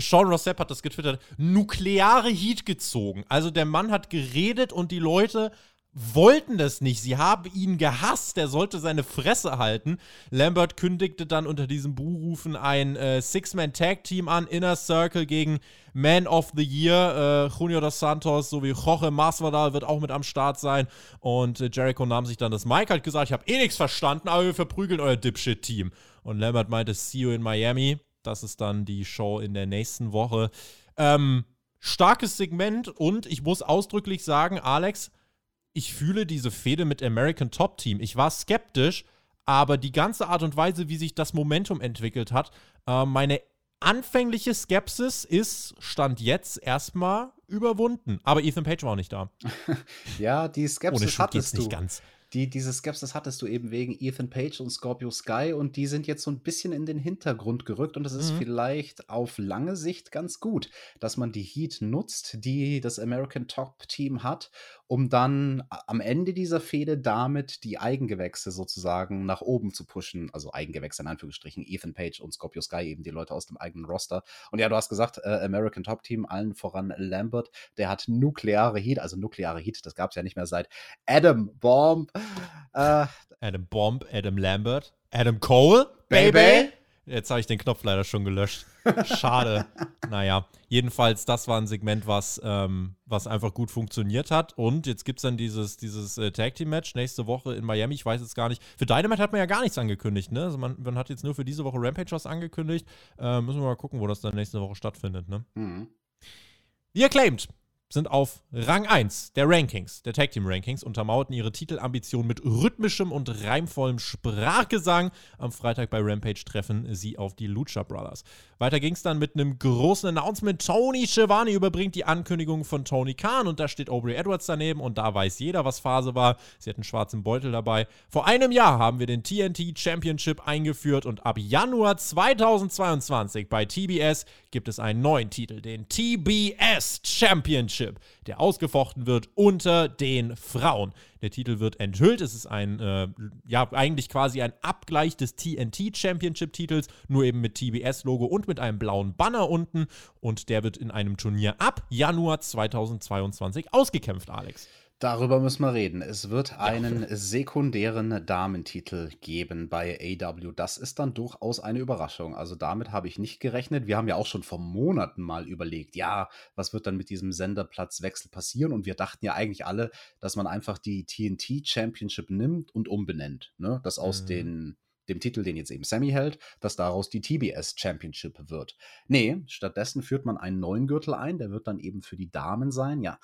Sean Rossap hat das getwittert, nukleare Heat gezogen. Also der Mann hat geredet und die Leute wollten das nicht. Sie haben ihn gehasst. Er sollte seine Fresse halten. Lambert kündigte dann unter diesem Buhrufen ein äh, Six-Man-Tag-Team an, Inner Circle gegen Man of the Year. Äh, Junior dos Santos sowie Jorge Masvidal wird auch mit am Start sein. Und äh, Jericho nahm sich dann das Mike, hat gesagt, ich habe eh nichts verstanden, aber wir verprügeln euer Dipshit-Team. Und Lambert meinte, see you in Miami. Das ist dann die Show in der nächsten Woche. Ähm, starkes Segment und ich muss ausdrücklich sagen, Alex, ich fühle diese Fehde mit American Top Team. Ich war skeptisch, aber die ganze Art und Weise, wie sich das Momentum entwickelt hat, äh, meine anfängliche Skepsis ist, stand jetzt erstmal überwunden. Aber Ethan Page war auch nicht da. ja, die Skepsis hattest du. nicht ganz die, diese Skepsis hattest du eben wegen Ethan Page und Scorpio Sky und die sind jetzt so ein bisschen in den Hintergrund gerückt und es ist mhm. vielleicht auf lange Sicht ganz gut, dass man die Heat nutzt, die das American Top Team hat, um dann am Ende dieser Fehde damit die Eigengewächse sozusagen nach oben zu pushen. Also Eigengewächse in Anführungsstrichen, Ethan Page und Scorpio Sky, eben die Leute aus dem eigenen Roster. Und ja, du hast gesagt, äh, American Top Team, allen voran Lambert, der hat nukleare Heat, also nukleare Heat, das gab es ja nicht mehr seit Adam Bomb äh, Adam Bomb, Adam Lambert, Adam Cole, Baby. Jetzt habe ich den Knopf leider schon gelöscht. Schade. naja, jedenfalls, das war ein Segment, was, ähm, was einfach gut funktioniert hat. Und jetzt gibt es dann dieses, dieses äh, Tag Team Match nächste Woche in Miami. Ich weiß jetzt gar nicht. Für Dynamite hat man ja gar nichts angekündigt, ne? Also man, man hat jetzt nur für diese Woche Rampage was angekündigt. Äh, müssen wir mal gucken, wo das dann nächste Woche stattfindet, ne? Mhm. Wie acclaimed sind auf Rang 1 der Rankings, der Tag Team Rankings, untermauerten ihre Titelambition mit rhythmischem und reimvollem Sprachgesang. Am Freitag bei Rampage treffen sie auf die Lucha Brothers. Weiter ging es dann mit einem großen Announcement. Tony Schiavone überbringt die Ankündigung von Tony Khan und da steht Aubrey Edwards daneben und da weiß jeder, was Phase war. Sie hat einen schwarzen Beutel dabei. Vor einem Jahr haben wir den TNT Championship eingeführt und ab Januar 2022 bei TBS gibt es einen neuen Titel, den TBS Championship, der ausgefochten wird unter den Frauen. Der Titel wird enthüllt. Es ist ein, äh, ja, eigentlich quasi ein Abgleich des TNT Championship-Titels, nur eben mit TBS-Logo und mit einem blauen Banner unten. Und der wird in einem Turnier ab Januar 2022 ausgekämpft, Alex. Darüber müssen wir reden. Es wird einen sekundären Damentitel geben bei AW. Das ist dann durchaus eine Überraschung. Also damit habe ich nicht gerechnet. Wir haben ja auch schon vor Monaten mal überlegt, ja, was wird dann mit diesem Senderplatzwechsel passieren? Und wir dachten ja eigentlich alle, dass man einfach die TNT Championship nimmt und umbenennt. Ne? Dass aus mhm. den dem Titel, den jetzt eben Sammy hält, dass daraus die TBS Championship wird. Nee, stattdessen führt man einen neuen Gürtel ein, der wird dann eben für die Damen sein. Ja,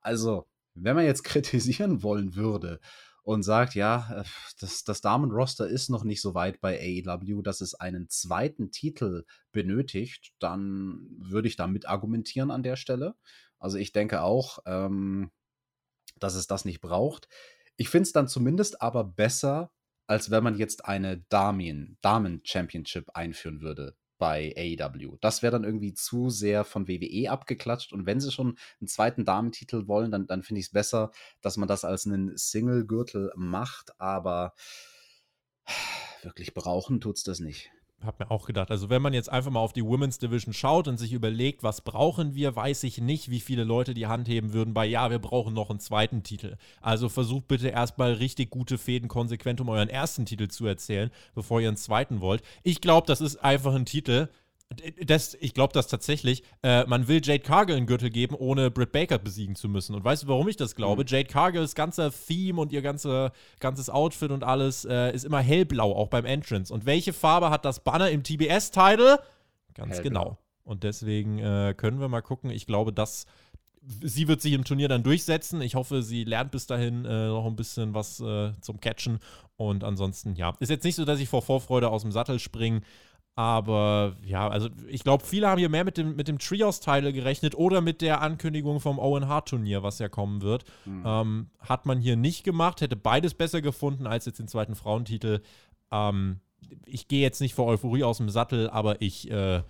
also wenn man jetzt kritisieren wollen würde und sagt, ja, äh, das, das Damenroster ist noch nicht so weit bei AEW, dass es einen zweiten Titel benötigt, dann würde ich damit argumentieren an der Stelle. Also ich denke auch, ähm, dass es das nicht braucht. Ich finde es dann zumindest aber besser, als wenn man jetzt eine Damen-Championship einführen würde bei AEW. Das wäre dann irgendwie zu sehr von WWE abgeklatscht. Und wenn sie schon einen zweiten Damentitel wollen, dann, dann finde ich es besser, dass man das als einen Single-Gürtel macht. Aber wirklich brauchen tut es das nicht habe mir auch gedacht, also wenn man jetzt einfach mal auf die Women's Division schaut und sich überlegt, was brauchen wir, weiß ich nicht, wie viele Leute die Hand heben würden bei, ja, wir brauchen noch einen zweiten Titel. Also versucht bitte erstmal richtig gute Fäden konsequent um euren ersten Titel zu erzählen, bevor ihr einen zweiten wollt. Ich glaube, das ist einfach ein Titel, das, ich glaube das tatsächlich. Äh, man will Jade Cargill einen Gürtel geben, ohne Britt Baker besiegen zu müssen. Und weißt du, warum ich das glaube? Mhm. Jade Cargills ganzer Theme und ihr ganze, ganzes Outfit und alles äh, ist immer hellblau, auch beim Entrance. Und welche Farbe hat das Banner im TBS-Title? Ganz hellblau. genau. Und deswegen äh, können wir mal gucken. Ich glaube, dass sie wird sich im Turnier dann durchsetzen. Ich hoffe, sie lernt bis dahin äh, noch ein bisschen was äh, zum Catchen. Und ansonsten, ja, ist jetzt nicht so, dass ich vor Vorfreude aus dem Sattel springe. Aber ja, also ich glaube, viele haben hier mehr mit dem, mit dem Trios-Teil gerechnet oder mit der Ankündigung vom Owen Hart-Turnier, was ja kommen wird. Mhm. Ähm, hat man hier nicht gemacht, hätte beides besser gefunden als jetzt den zweiten Frauentitel. Ähm, ich gehe jetzt nicht vor Euphorie aus dem Sattel, aber ich äh,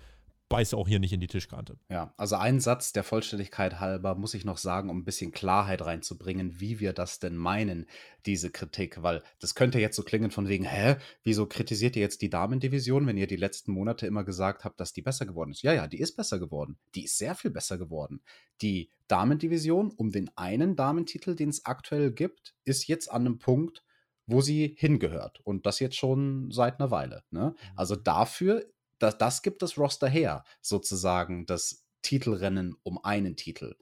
beiße auch hier nicht in die Tischkante. Ja, also einen Satz der Vollständigkeit halber muss ich noch sagen, um ein bisschen Klarheit reinzubringen, wie wir das denn meinen, diese Kritik, weil das könnte jetzt so klingen von wegen, hä, wieso kritisiert ihr jetzt die Damendivision, wenn ihr die letzten Monate immer gesagt habt, dass die besser geworden ist? Ja, ja, die ist besser geworden. Die ist sehr viel besser geworden. Die Damendivision um den einen Damentitel, den es aktuell gibt, ist jetzt an einem Punkt, wo sie hingehört. Und das jetzt schon seit einer Weile. Ne? Also mhm. dafür das, das gibt das Roster her, sozusagen das Titelrennen um einen Titel.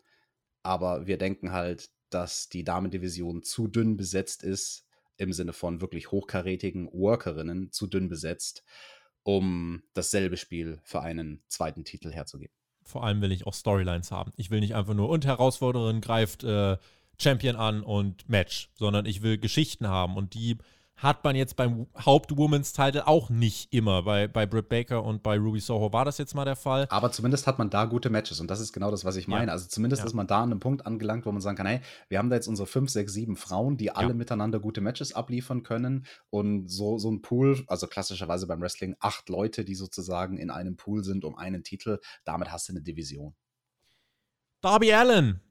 Aber wir denken halt, dass die Damendivision zu dünn besetzt ist, im Sinne von wirklich hochkarätigen Workerinnen, zu dünn besetzt, um dasselbe Spiel für einen zweiten Titel herzugeben. Vor allem will ich auch Storylines haben. Ich will nicht einfach nur und Herausforderin greift äh, Champion an und Match, sondern ich will Geschichten haben und die hat man jetzt beim Haupt-Women's Title auch nicht immer. Bei, bei Britt Baker und bei Ruby Soho war das jetzt mal der Fall. Aber zumindest hat man da gute Matches und das ist genau das, was ich meine. Ja. Also zumindest ja. ist man da an einem Punkt angelangt, wo man sagen kann, hey, wir haben da jetzt unsere fünf, sechs, sieben Frauen, die alle ja. miteinander gute Matches abliefern können und so, so ein Pool, also klassischerweise beim Wrestling, acht Leute, die sozusagen in einem Pool sind um einen Titel, damit hast du eine Division. Darby Allen,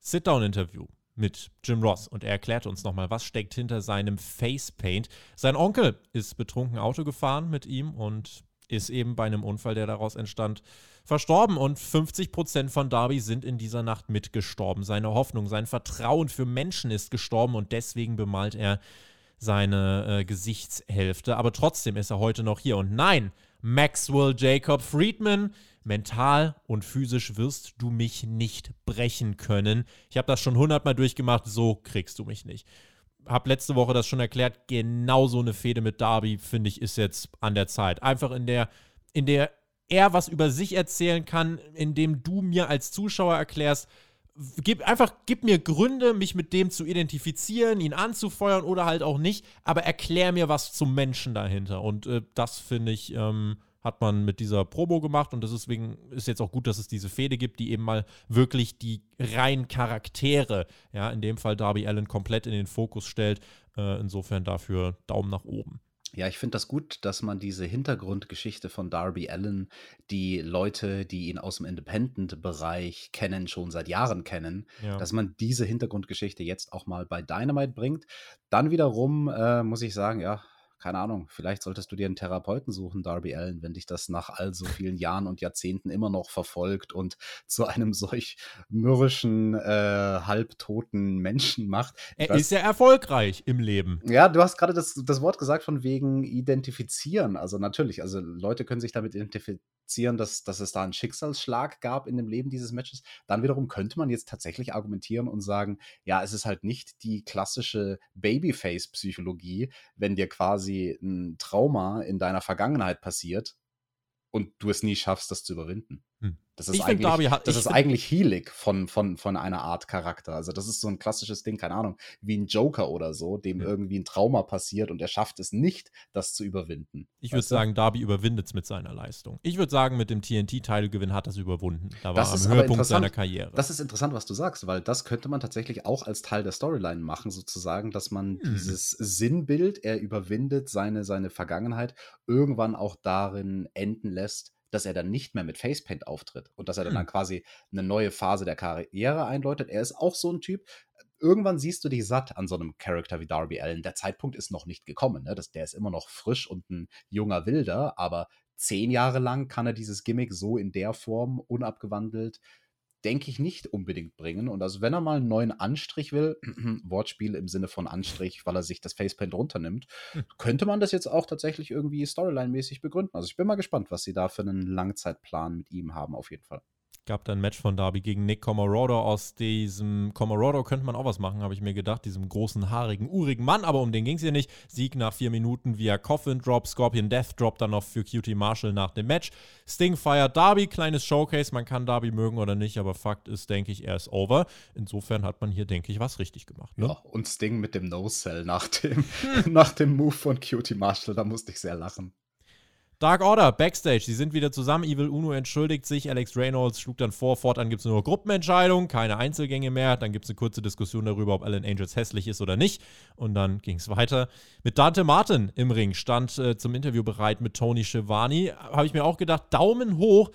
Sit-Down-Interview mit Jim Ross und er erklärt uns nochmal, was steckt hinter seinem Facepaint. Sein Onkel ist betrunken Auto gefahren mit ihm und ist eben bei einem Unfall, der daraus entstand, verstorben und 50% von Darby sind in dieser Nacht mitgestorben. Seine Hoffnung, sein Vertrauen für Menschen ist gestorben und deswegen bemalt er seine äh, Gesichtshälfte. Aber trotzdem ist er heute noch hier. Und nein, Maxwell Jacob Friedman mental und physisch wirst du mich nicht brechen können. Ich habe das schon hundertmal durchgemacht, so kriegst du mich nicht. Hab letzte Woche das schon erklärt, genau so eine Fehde mit Darby, finde ich, ist jetzt an der Zeit. Einfach in der, in der er was über sich erzählen kann, indem du mir als Zuschauer erklärst, gib einfach, gib mir Gründe, mich mit dem zu identifizieren, ihn anzufeuern oder halt auch nicht, aber erklär mir was zum Menschen dahinter. Und äh, das finde ich, ähm, hat man mit dieser Promo gemacht und deswegen ist jetzt auch gut, dass es diese Fehde gibt, die eben mal wirklich die reinen Charaktere, ja, in dem Fall Darby Allen komplett in den Fokus stellt. Äh, insofern dafür Daumen nach oben. Ja, ich finde das gut, dass man diese Hintergrundgeschichte von Darby Allen, die Leute, die ihn aus dem Independent-Bereich kennen, schon seit Jahren kennen, ja. dass man diese Hintergrundgeschichte jetzt auch mal bei Dynamite bringt. Dann wiederum äh, muss ich sagen, ja, keine Ahnung, vielleicht solltest du dir einen Therapeuten suchen, Darby Allen, wenn dich das nach all so vielen Jahren und Jahrzehnten immer noch verfolgt und zu einem solch mürrischen, äh, halbtoten Menschen macht. Er weiß, ist ja erfolgreich im Leben. Ja, du hast gerade das, das Wort gesagt von wegen identifizieren. Also natürlich, also Leute können sich damit identifizieren, dass, dass es da einen Schicksalsschlag gab in dem Leben dieses Matches. Dann wiederum könnte man jetzt tatsächlich argumentieren und sagen, ja, es ist halt nicht die klassische Babyface-Psychologie, wenn dir quasi quasi ein Trauma in deiner Vergangenheit passiert und du es nie schaffst, das zu überwinden. Hm. Das ist, ich eigentlich, Darby, das ist eigentlich healig von, von, von einer Art Charakter. Also das ist so ein klassisches Ding, keine Ahnung, wie ein Joker oder so, dem ja. irgendwie ein Trauma passiert und er schafft es nicht, das zu überwinden. Ich würde sagen, Darby überwindet es mit seiner Leistung. Ich würde sagen, mit dem TNT-Titelgewinn hat er es überwunden. Da war das am Höhepunkt seiner Karriere. Das ist interessant, was du sagst, weil das könnte man tatsächlich auch als Teil der Storyline machen, sozusagen, dass man hm. dieses Sinnbild, er überwindet seine, seine Vergangenheit, irgendwann auch darin enden lässt, dass er dann nicht mehr mit Facepaint auftritt und dass er dann, hm. dann quasi eine neue Phase der Karriere einläutet. Er ist auch so ein Typ. Irgendwann siehst du dich satt an so einem Charakter wie Darby Allen. Der Zeitpunkt ist noch nicht gekommen. Ne? Das, der ist immer noch frisch und ein junger Wilder, aber zehn Jahre lang kann er dieses Gimmick so in der Form unabgewandelt denke ich, nicht unbedingt bringen. Und also, wenn er mal einen neuen Anstrich will, Wortspiel im Sinne von Anstrich, weil er sich das Facepaint runternimmt, hm. könnte man das jetzt auch tatsächlich irgendwie Storyline-mäßig begründen. Also, ich bin mal gespannt, was sie da für einen Langzeitplan mit ihm haben, auf jeden Fall gab dann ein Match von Darby gegen Nick Comorodo. Aus diesem Comorodo könnte man auch was machen, habe ich mir gedacht. Diesem großen, haarigen, urigen Mann, aber um den ging es hier nicht. Sieg nach vier Minuten via Coffin Drop, Scorpion Death Drop dann noch für QT Marshall nach dem Match. Sting feiert Darby, kleines Showcase. Man kann Darby mögen oder nicht, aber Fakt ist, denke ich, er ist over. Insofern hat man hier, denke ich, was richtig gemacht. Ne? Ja, und Sting mit dem No-Cell nach dem, nach dem Move von QT Marshall, da musste ich sehr lachen. Dark Order, Backstage, sie sind wieder zusammen. Evil Uno entschuldigt sich. Alex Reynolds schlug dann vor, fortan gibt es nur Gruppenentscheidungen, keine Einzelgänge mehr. Dann gibt es eine kurze Diskussion darüber, ob Alan Angels hässlich ist oder nicht. Und dann ging es weiter. Mit Dante Martin im Ring stand äh, zum Interview bereit mit Tony Schiavone. Habe ich mir auch gedacht, Daumen hoch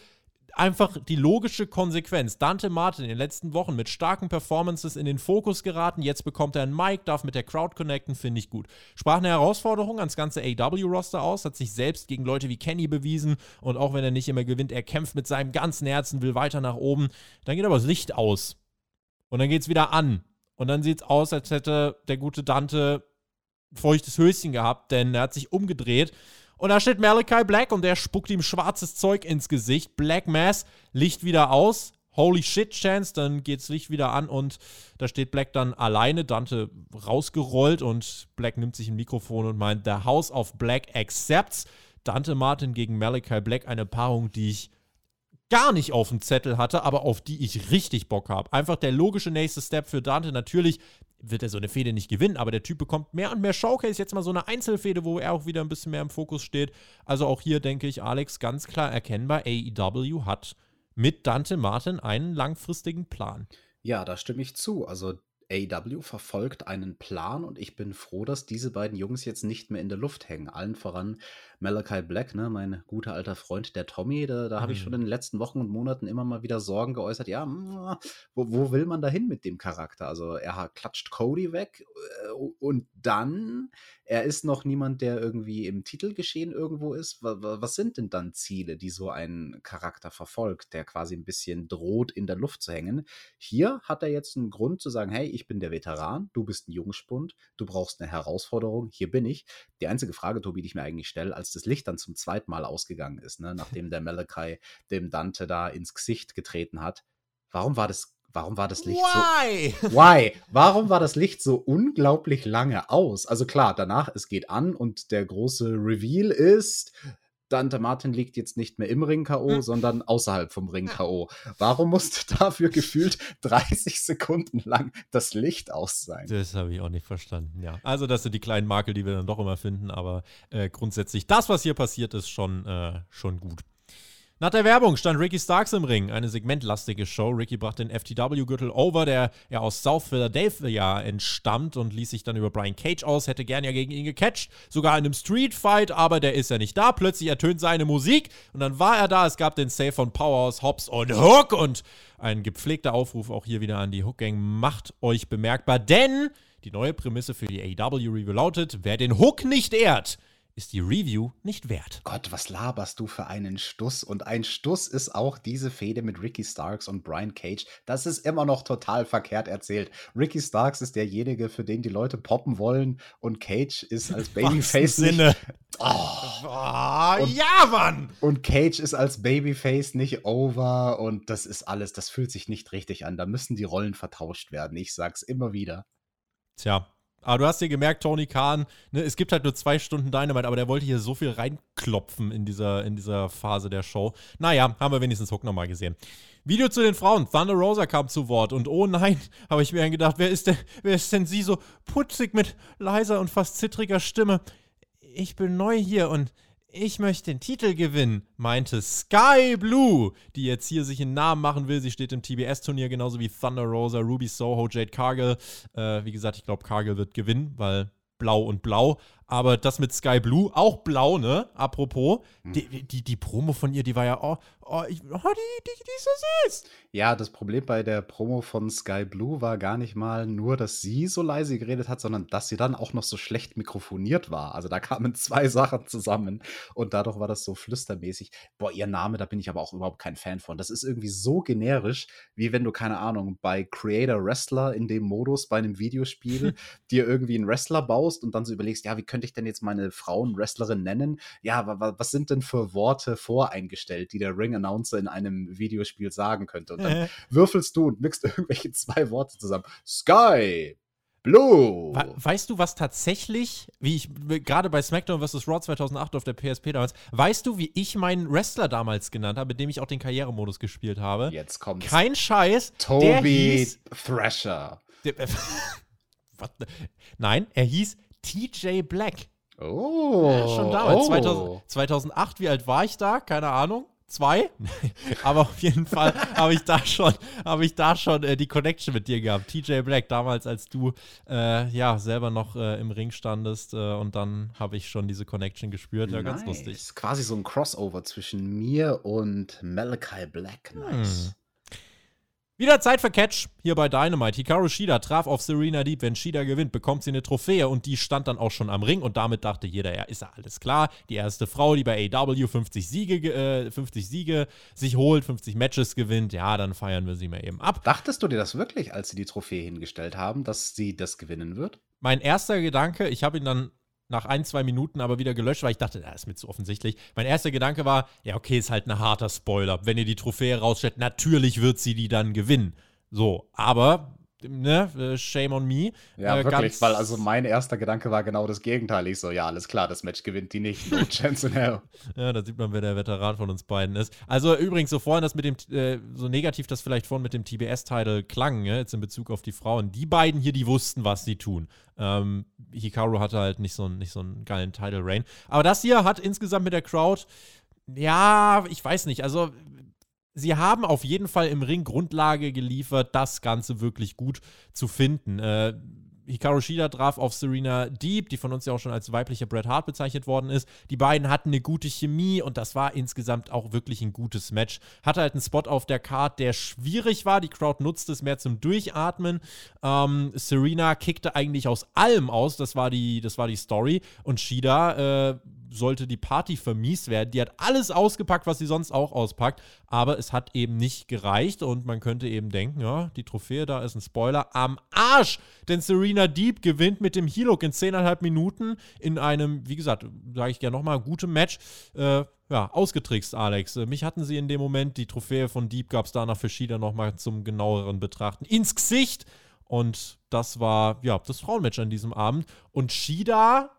einfach die logische Konsequenz. Dante Martin in den letzten Wochen mit starken Performances in den Fokus geraten. Jetzt bekommt er einen Mic, darf mit der Crowd connecten, finde ich gut. Sprach eine Herausforderung ans ganze AW-Roster aus, hat sich selbst gegen Leute wie Kenny bewiesen und auch wenn er nicht immer gewinnt, er kämpft mit seinem ganzen Herzen, will weiter nach oben. Dann geht aber das Licht aus. Und dann geht es wieder an. Und dann sieht es aus, als hätte der gute Dante feuchtes Höschen gehabt, denn er hat sich umgedreht und da steht Malachi Black und der spuckt ihm schwarzes Zeug ins Gesicht. Black Mass, Licht wieder aus. Holy shit, Chance, dann geht's Licht wieder an und da steht Black dann alleine, Dante rausgerollt und Black nimmt sich ein Mikrofon und meint, The House of Black accepts. Dante Martin gegen Malachi Black, eine Paarung, die ich gar nicht auf dem Zettel hatte, aber auf die ich richtig Bock habe. Einfach der logische nächste Step für Dante. Natürlich wird er so eine Fehde nicht gewinnen, aber der Typ bekommt mehr und mehr Showcase. Jetzt mal so eine Einzelfehde, wo er auch wieder ein bisschen mehr im Fokus steht. Also auch hier denke ich, Alex, ganz klar erkennbar, AEW hat mit Dante Martin einen langfristigen Plan. Ja, da stimme ich zu. Also AEW verfolgt einen Plan und ich bin froh, dass diese beiden Jungs jetzt nicht mehr in der Luft hängen. Allen voran Malachi Black, ne, mein guter alter Freund, der Tommy. Da, da mhm. habe ich schon mhm. in den letzten Wochen und Monaten immer mal wieder Sorgen geäußert. Ja, wo, wo will man da hin mit dem Charakter? Also er klatscht Cody weg äh, und dann, er ist noch niemand, der irgendwie im Titelgeschehen irgendwo ist. Was sind denn dann Ziele, die so ein Charakter verfolgt, der quasi ein bisschen droht, in der Luft zu hängen? Hier hat er jetzt einen Grund zu sagen, hey, ich bin der Veteran, du bist ein Jungspund, du brauchst eine Herausforderung, hier bin ich. Die einzige Frage, Tobi, die ich mir eigentlich stelle, als das Licht dann zum zweiten Mal ausgegangen ist, ne, nachdem der Malachi dem Dante da ins Gesicht getreten hat, warum war das Warum war das Licht Why? so. Why? Warum war das Licht so unglaublich lange aus? Also klar, danach, es geht an und der große Reveal ist, Dante Martin liegt jetzt nicht mehr im Ring K.O., hm. sondern außerhalb vom Ring K.O. Warum musste dafür gefühlt 30 Sekunden lang das Licht aus sein? Das habe ich auch nicht verstanden, ja. Also, das sind die kleinen Makel, die wir dann doch immer finden, aber äh, grundsätzlich, das, was hier passiert ist, schon, äh, schon gut. Nach der Werbung stand Ricky Starks im Ring, eine segmentlastige Show. Ricky brachte den FTW-Gürtel over, der ja aus South Philadelphia entstammt und ließ sich dann über Brian Cage aus, hätte gern ja gegen ihn gecatcht, sogar in einem Street-Fight, aber der ist ja nicht da. Plötzlich ertönt seine Musik und dann war er da. Es gab den Save von Powerhouse, Hobbs und Hook und ein gepflegter Aufruf auch hier wieder an die Hook-Gang. Macht euch bemerkbar, denn die neue Prämisse für die AW-Review lautet, wer den Hook nicht ehrt, ist die Review nicht wert. Gott, was laberst du für einen Stuss? Und ein Stuss ist auch diese Fehde mit Ricky Starks und Brian Cage. Das ist immer noch total verkehrt erzählt. Ricky Starks ist derjenige, für den die Leute poppen wollen und Cage ist als Babyface Sinne. Oh. oh, und, ja, Mann! Und Cage ist als Babyface nicht over und das ist alles, das fühlt sich nicht richtig an. Da müssen die Rollen vertauscht werden. Ich sag's immer wieder. Tja, aber du hast dir gemerkt, Tony Khan, ne, es gibt halt nur zwei Stunden Dynamite, aber der wollte hier so viel reinklopfen in dieser, in dieser Phase der Show. Naja, haben wir wenigstens Hook nochmal gesehen. Video zu den Frauen. Thunder Rosa kam zu Wort und oh nein, habe ich mir gedacht, wer ist denn, wer ist denn sie so putzig mit leiser und fast zittriger Stimme? Ich bin neu hier und ich möchte den Titel gewinnen, meinte Sky Blue, die jetzt hier sich einen Namen machen will. Sie steht im TBS-Turnier genauso wie Thunder Rosa, Ruby Soho, Jade Cargill. Äh, wie gesagt, ich glaube, Cargill wird gewinnen, weil blau und blau. Aber das mit Sky Blue, auch blau, ne? Apropos, hm. die, die, die Promo von ihr, die war ja, oh, oh, ich, oh die, die, die ist so süß. Ja, das Problem bei der Promo von Sky Blue war gar nicht mal nur, dass sie so leise geredet hat, sondern dass sie dann auch noch so schlecht mikrofoniert war. Also da kamen zwei Sachen zusammen und dadurch war das so flüstermäßig. Boah, ihr Name, da bin ich aber auch überhaupt kein Fan von. Das ist irgendwie so generisch, wie wenn du, keine Ahnung, bei Creator Wrestler in dem Modus bei einem Videospiel dir irgendwie einen Wrestler baust und dann so überlegst, ja, wie könnte ich denn jetzt meine Frauenwrestlerin nennen? Ja, was sind denn für Worte voreingestellt, die der Ring-Announcer in einem Videospiel sagen könnte? Und dann würfelst du und mixt irgendwelche zwei Worte zusammen. Sky, Blue. Weißt du, was tatsächlich, wie ich gerade bei SmackDown vs. Raw 2008 auf der PSP damals, weißt du, wie ich meinen Wrestler damals genannt habe, mit dem ich auch den Karrieremodus gespielt habe? Jetzt kommt Kein Scheiß. Toby hieß, Thrasher. Der, nein, er hieß TJ Black. Oh. Ja, schon damals. Oh. 2000, 2008, wie alt war ich da? Keine Ahnung zwei. Aber auf jeden Fall habe ich da schon, habe ich da schon äh, die Connection mit dir gehabt. TJ Black, damals, als du äh, ja selber noch äh, im Ring standest äh, und dann habe ich schon diese Connection gespürt. Ja, nice. ganz lustig. Quasi so ein Crossover zwischen mir und Malachi Black. Nice. Hm. Wieder Zeit für Catch hier bei Dynamite. Hikaru Shida traf auf Serena Deep. Wenn Shida gewinnt, bekommt sie eine Trophäe und die stand dann auch schon am Ring und damit dachte jeder, ja, ist ja alles klar. Die erste Frau, die bei AW 50 Siege, äh, 50 Siege sich holt, 50 Matches gewinnt, ja, dann feiern wir sie mal eben ab. Dachtest du dir das wirklich, als sie die Trophäe hingestellt haben, dass sie das gewinnen wird? Mein erster Gedanke, ich habe ihn dann nach ein, zwei Minuten aber wieder gelöscht, weil ich dachte, das ist mir zu offensichtlich. Mein erster Gedanke war, ja, okay, ist halt ein harter Spoiler. Wenn ihr die Trophäe rausstellt, natürlich wird sie die dann gewinnen. So, aber ne, äh, shame on me. Ja, äh, wirklich, weil also mein erster Gedanke war genau das Gegenteil. Ich so, ja, alles klar, das Match gewinnt die nicht. No chance in hell. Ja, da sieht man, wer der Veteran von uns beiden ist. Also übrigens, so vorhin das mit dem, äh, so negativ das vielleicht vorhin mit dem TBS-Title klang, ja, jetzt in Bezug auf die Frauen. Die beiden hier, die wussten, was sie tun. Ähm, Hikaru hatte halt nicht so, nicht so einen geilen Title-Reign. Aber das hier hat insgesamt mit der Crowd, ja, ich weiß nicht, also sie haben auf jeden Fall im Ring Grundlage geliefert, das Ganze wirklich gut zu finden. Äh, Hikaru Shida traf auf Serena Deep, die von uns ja auch schon als weiblicher Bret Hart bezeichnet worden ist. Die beiden hatten eine gute Chemie und das war insgesamt auch wirklich ein gutes Match. Hatte halt einen Spot auf der Card, der schwierig war. Die Crowd nutzte es mehr zum Durchatmen. Ähm, Serena kickte eigentlich aus allem aus. Das war die, das war die Story. Und Shida äh, sollte die Party vermies werden. Die hat alles ausgepackt, was sie sonst auch auspackt, aber es hat eben nicht gereicht und man könnte eben denken, ja, die Trophäe da ist ein Spoiler am Arsch, denn Serena Deep gewinnt mit dem Helook in 10,5 Minuten in einem, wie gesagt, sage ich gerne nochmal, gutem Match. Äh, ja, ausgetrickst, Alex. Mich hatten sie in dem Moment, die Trophäe von Deep gab es danach für Shida nochmal zum genaueren Betrachten ins Gesicht. Und das war, ja, das Frauenmatch an diesem Abend. Und Shida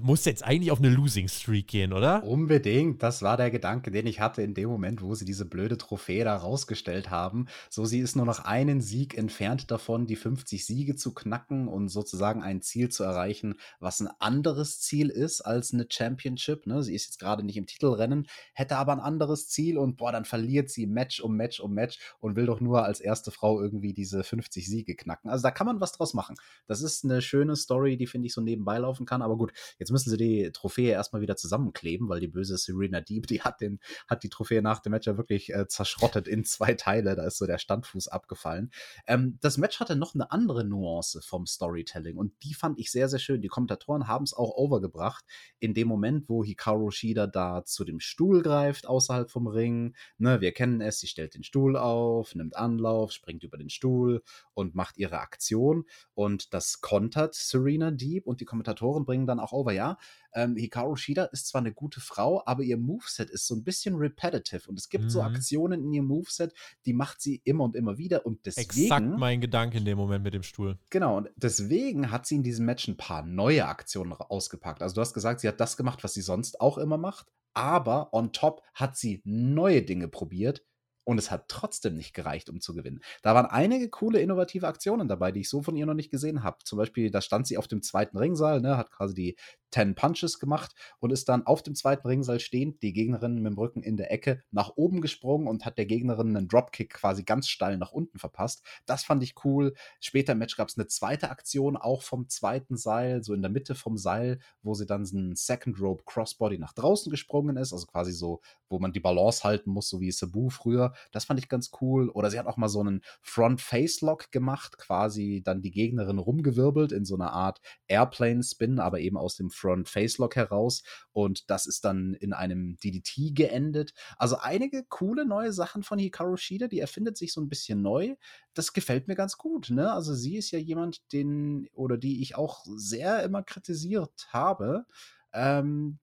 muss jetzt eigentlich auf eine Losing Streak gehen, oder? Unbedingt. Das war der Gedanke, den ich hatte in dem Moment, wo sie diese blöde Trophäe da rausgestellt haben. So, sie ist nur noch einen Sieg entfernt davon, die 50 Siege zu knacken und sozusagen ein Ziel zu erreichen, was ein anderes Ziel ist als eine Championship. Ne? Sie ist jetzt gerade nicht im Titelrennen, hätte aber ein anderes Ziel und boah, dann verliert sie Match um Match um Match und will doch nur als erste Frau irgendwie diese 50 Siege knacken. Also da kann man was draus machen. Das ist eine schöne Story, die finde ich so nebenbei laufen kann. Aber gut, Jetzt müssen sie die Trophäe erstmal wieder zusammenkleben, weil die böse Serena Deep, die hat, den, hat die Trophäe nach dem Match ja wirklich äh, zerschrottet in zwei Teile. Da ist so der Standfuß abgefallen. Ähm, das Match hatte noch eine andere Nuance vom Storytelling und die fand ich sehr, sehr schön. Die Kommentatoren haben es auch overgebracht in dem Moment, wo Hikaru Shida da zu dem Stuhl greift außerhalb vom Ring. Ne, wir kennen es, sie stellt den Stuhl auf, nimmt Anlauf, springt über den Stuhl und macht ihre Aktion und das kontert Serena Deep und die Kommentatoren bringen dann auch over aber ja, ähm, Hikaru Shida ist zwar eine gute Frau, aber ihr Moveset ist so ein bisschen repetitive und es gibt mhm. so Aktionen in ihrem Moveset, die macht sie immer und immer wieder und deswegen. Exakt mein Gedanke in dem Moment mit dem Stuhl. Genau, und deswegen hat sie in diesem Match ein paar neue Aktionen ausgepackt. Also du hast gesagt, sie hat das gemacht, was sie sonst auch immer macht, aber on top hat sie neue Dinge probiert, und es hat trotzdem nicht gereicht, um zu gewinnen. Da waren einige coole, innovative Aktionen dabei, die ich so von ihr noch nicht gesehen habe. Zum Beispiel, da stand sie auf dem zweiten Ringsaal, ne, hat quasi die 10 Punches gemacht und ist dann auf dem zweiten Ringsaal stehend, die Gegnerin mit dem Rücken in der Ecke, nach oben gesprungen und hat der Gegnerin einen Dropkick quasi ganz steil nach unten verpasst. Das fand ich cool. Später im Match gab es eine zweite Aktion, auch vom zweiten Seil, so in der Mitte vom Seil, wo sie dann so einen Second Rope Crossbody nach draußen gesprungen ist, also quasi so, wo man die Balance halten muss, so wie Sabu früher. Das fand ich ganz cool. Oder sie hat auch mal so einen Front Face Lock gemacht, quasi dann die Gegnerin rumgewirbelt in so einer Art Airplane Spin, aber eben aus dem Front Facelock heraus und das ist dann in einem DDT geendet. Also einige coole neue Sachen von Hikaru Shida, die erfindet sich so ein bisschen neu. Das gefällt mir ganz gut, ne? Also sie ist ja jemand, den oder die ich auch sehr immer kritisiert habe. Ähm,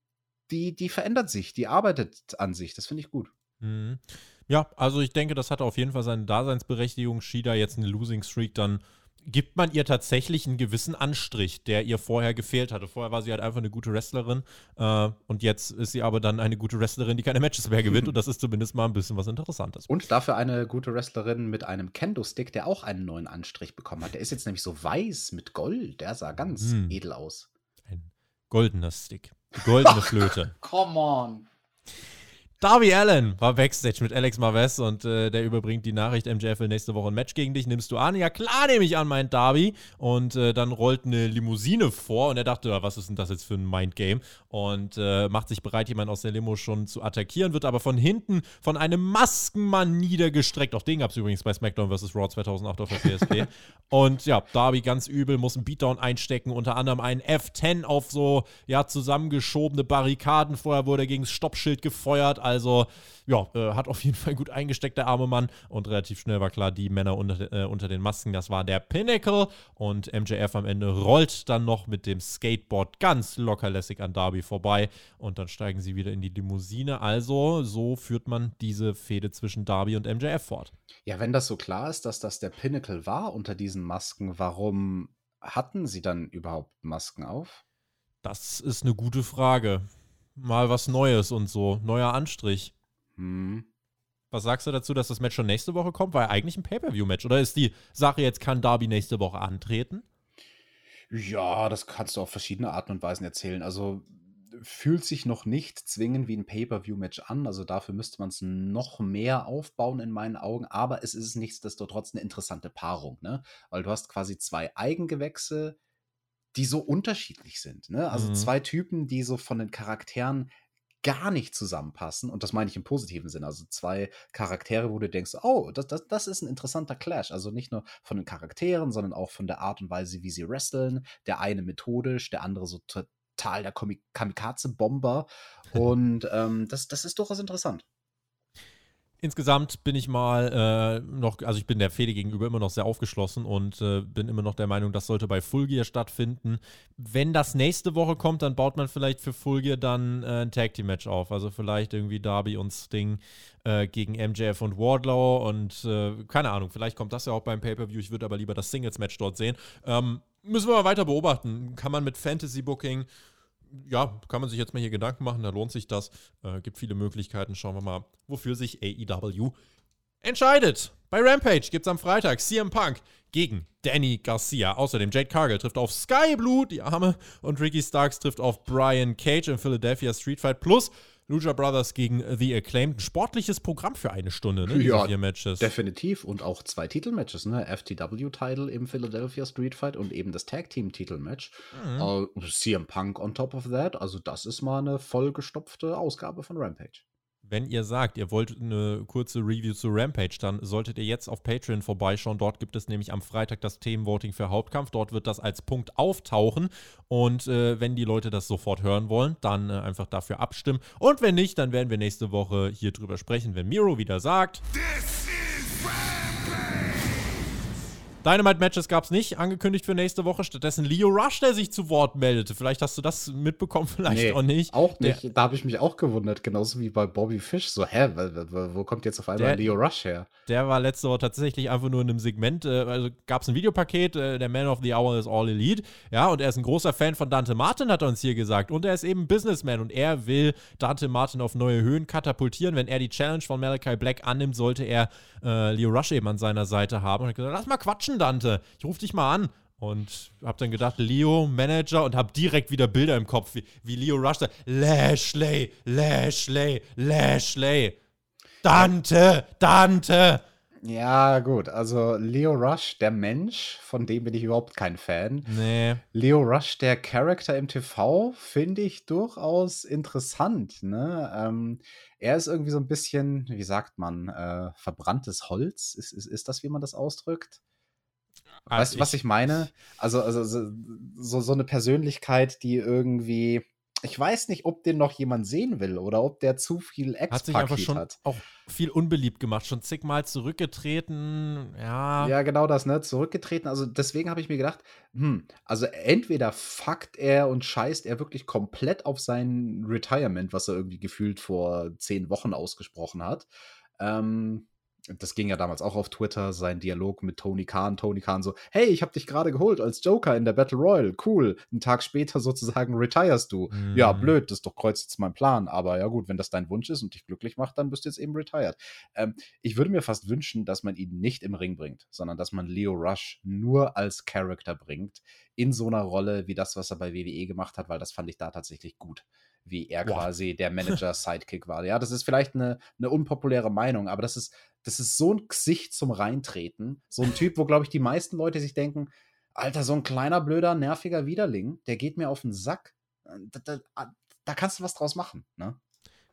die, die verändert sich, die arbeitet an sich. Das finde ich gut. Mhm. Ja, also ich denke, das hat auf jeden Fall seine Daseinsberechtigung. Shida jetzt eine Losing Streak dann gibt man ihr tatsächlich einen gewissen Anstrich, der ihr vorher gefehlt hatte. Vorher war sie halt einfach eine gute Wrestlerin äh, und jetzt ist sie aber dann eine gute Wrestlerin, die keine Matches mehr gewinnt und das ist zumindest mal ein bisschen was Interessantes. Und dafür eine gute Wrestlerin mit einem Kendo-Stick, der auch einen neuen Anstrich bekommen hat. Der ist jetzt nämlich so weiß mit Gold. Der sah ganz hm. edel aus. Ein goldener Stick. Goldene Flöte. Come on. Darby Allen war Backstage mit Alex Marvez und äh, der überbringt die Nachricht, MJF will nächste Woche ein Match gegen dich. Nimmst du an? Ja, klar nehme ich an, meint Darby. Und äh, dann rollt eine Limousine vor und er dachte, ja, was ist denn das jetzt für ein Mindgame? Und äh, macht sich bereit, jemanden aus der Limo schon zu attackieren, wird aber von hinten von einem Maskenmann niedergestreckt. Auch den gab es übrigens bei SmackDown vs. Raw 2008 auf der PSP. und ja, Darby ganz übel, muss einen Beatdown einstecken, unter anderem einen F10 auf so, ja, zusammengeschobene Barrikaden. Vorher wurde er gegen das Stoppschild gefeuert, als Also, ja, äh, hat auf jeden Fall gut eingesteckt, der arme Mann. Und relativ schnell war klar, die Männer unter, äh, unter den Masken, das war der Pinnacle. Und MJF am Ende rollt dann noch mit dem Skateboard ganz lockerlässig an Darby vorbei. Und dann steigen sie wieder in die Limousine. Also, so führt man diese Fehde zwischen Darby und MJF fort. Ja, wenn das so klar ist, dass das der Pinnacle war unter diesen Masken, warum hatten sie dann überhaupt Masken auf? Das ist eine gute Frage. Mal was Neues und so. Neuer Anstrich. Hm. Was sagst du dazu, dass das Match schon nächste Woche kommt? War ja eigentlich ein Pay-Per-View-Match. Oder ist die Sache jetzt, kann Darby nächste Woche antreten? Ja, das kannst du auf verschiedene Arten und Weisen erzählen. Also fühlt sich noch nicht zwingend wie ein Pay-Per-View-Match an. Also dafür müsste man es noch mehr aufbauen in meinen Augen. Aber es ist nichtsdestotrotz eine interessante Paarung, ne? Weil du hast quasi zwei Eigengewächse, die so unterschiedlich sind. Ne? Also Mhm. zwei Typen, die so von den Charakteren gar nicht zusammenpassen. Und das meine ich im positiven Sinne. Also zwei Charaktere, wo du denkst, oh, das, das, das ist ein interessanter Clash. Also nicht nur von den Charakteren, sondern auch von der Art und Weise, wie sie wresteln. Der eine methodisch, der andere so total der Kamikaze-Bomber. Und ähm, das, das ist durchaus interessant. Insgesamt bin ich mal äh, noch, also ich bin der Fehde gegenüber immer noch sehr aufgeschlossen und äh, bin immer noch der Meinung, das sollte bei Full Gear stattfinden. Wenn das nächste Woche kommt, dann baut man vielleicht für Full Gear dann äh, ein Tag Team Match auf. Also vielleicht irgendwie Darby und Sting äh, gegen MJF und Wardlow und äh, keine Ahnung, vielleicht kommt das ja auch beim Pay-Per-View. Ich würde aber lieber das Singles Match dort sehen. Ähm, müssen wir mal weiter beobachten. Kann man mit Fantasy Booking ja, kann man sich jetzt mal hier Gedanken machen, da lohnt sich das. Äh, gibt viele Möglichkeiten. Schauen wir mal, wofür sich AEW entscheidet. Bei Rampage gibt es am Freitag CM Punk gegen Danny Garcia. Außerdem Jade Cargill trifft auf Sky Blue, die Arme, und Ricky Starks trifft auf Brian Cage im Philadelphia Street Fight Plus. Lucha Brothers gegen The Acclaimed. Ein sportliches Programm für eine Stunde, ne? Ja, vier Matches. Definitiv. Und auch zwei Titelmatches, ne? FTW-Title im Philadelphia Street Fight und eben das Tag Team-Titelmatch. Mhm. Äh, CM Punk on top of that. Also, das ist mal eine vollgestopfte Ausgabe von Rampage. Wenn ihr sagt, ihr wollt eine kurze Review zu Rampage, dann solltet ihr jetzt auf Patreon vorbeischauen. Dort gibt es nämlich am Freitag das Themenvoting für Hauptkampf. Dort wird das als Punkt auftauchen. Und äh, wenn die Leute das sofort hören wollen, dann äh, einfach dafür abstimmen. Und wenn nicht, dann werden wir nächste Woche hier drüber sprechen, wenn Miro wieder sagt. Dynamite-Matches gab es nicht, angekündigt für nächste Woche. Stattdessen Leo Rush, der sich zu Wort meldete. Vielleicht hast du das mitbekommen, vielleicht auch nicht. Auch Der- nicht. da habe ich mich auch gewundert, genauso wie bei Bobby Fish. So, hä, wo, kommt jetzt auf einmal Der- Leo Rush her? Der war letzte Woche tatsächlich einfach nur in einem Segment, äh, also gab es ein Videopaket, äh, der Man of the Hour ist All Elite, ja, und er ist ein großer Fan von Dante Martin, hat er uns hier gesagt, und er ist eben Businessman und er will Dante Martin auf neue Höhen katapultieren. Wenn er die Challenge von Malachi Black annimmt, sollte er äh, Leo Rush eben an seiner Seite haben. Und er hat gesagt, lass mal quatschen, Dante, ich ruf dich mal an. Und hab dann gedacht, Leo, Manager, und hab direkt wieder Bilder im Kopf, wie, wie Leo Rush sagt, Lashley, Lashley, Lashley. Dante, Dante. Ja, gut. Also, Leo Rush, der Mensch, von dem bin ich überhaupt kein Fan. Nee. Leo Rush, der Charakter im TV, finde ich durchaus interessant. Ne? Ähm, er ist irgendwie so ein bisschen, wie sagt man, äh, verbranntes Holz. Ist, ist, ist das, wie man das ausdrückt? Weißt du, was ich meine? Also, also so, so eine Persönlichkeit, die irgendwie, ich weiß nicht, ob den noch jemand sehen will oder ob der zu viel hat sich einfach schon hat. auch viel unbeliebt gemacht, schon zigmal zurückgetreten. Ja, Ja, genau das, ne? Zurückgetreten. Also deswegen habe ich mir gedacht, hm, also entweder fuckt er und scheißt er wirklich komplett auf sein Retirement, was er irgendwie gefühlt vor zehn Wochen ausgesprochen hat. Ähm, das ging ja damals auch auf Twitter, sein Dialog mit Tony Khan. Tony Khan so, hey, ich habe dich gerade geholt als Joker in der Battle Royal, cool. Einen Tag später sozusagen retirest du. Ja, Mhm. blöd, das ist doch kreuz jetzt mein Plan. Aber ja gut, wenn das dein Wunsch ist und dich glücklich macht, dann bist du jetzt eben retired. Ähm, ich würde mir fast wünschen, dass man ihn nicht im Ring bringt, sondern dass man Leo Rush nur als Charakter bringt, in so einer Rolle wie das, was er bei WWE gemacht hat, weil das fand ich da tatsächlich gut, wie er Boah. quasi der Manager-Sidekick war. Ja, das ist vielleicht eine, eine unpopuläre Meinung, aber das ist, das ist so ein Gesicht zum Reintreten. So ein Typ, wo, glaube ich, die meisten Leute sich denken, Alter, so ein kleiner, blöder, nerviger Widerling, der geht mir auf den Sack. Da, da, da kannst du was draus machen, ne?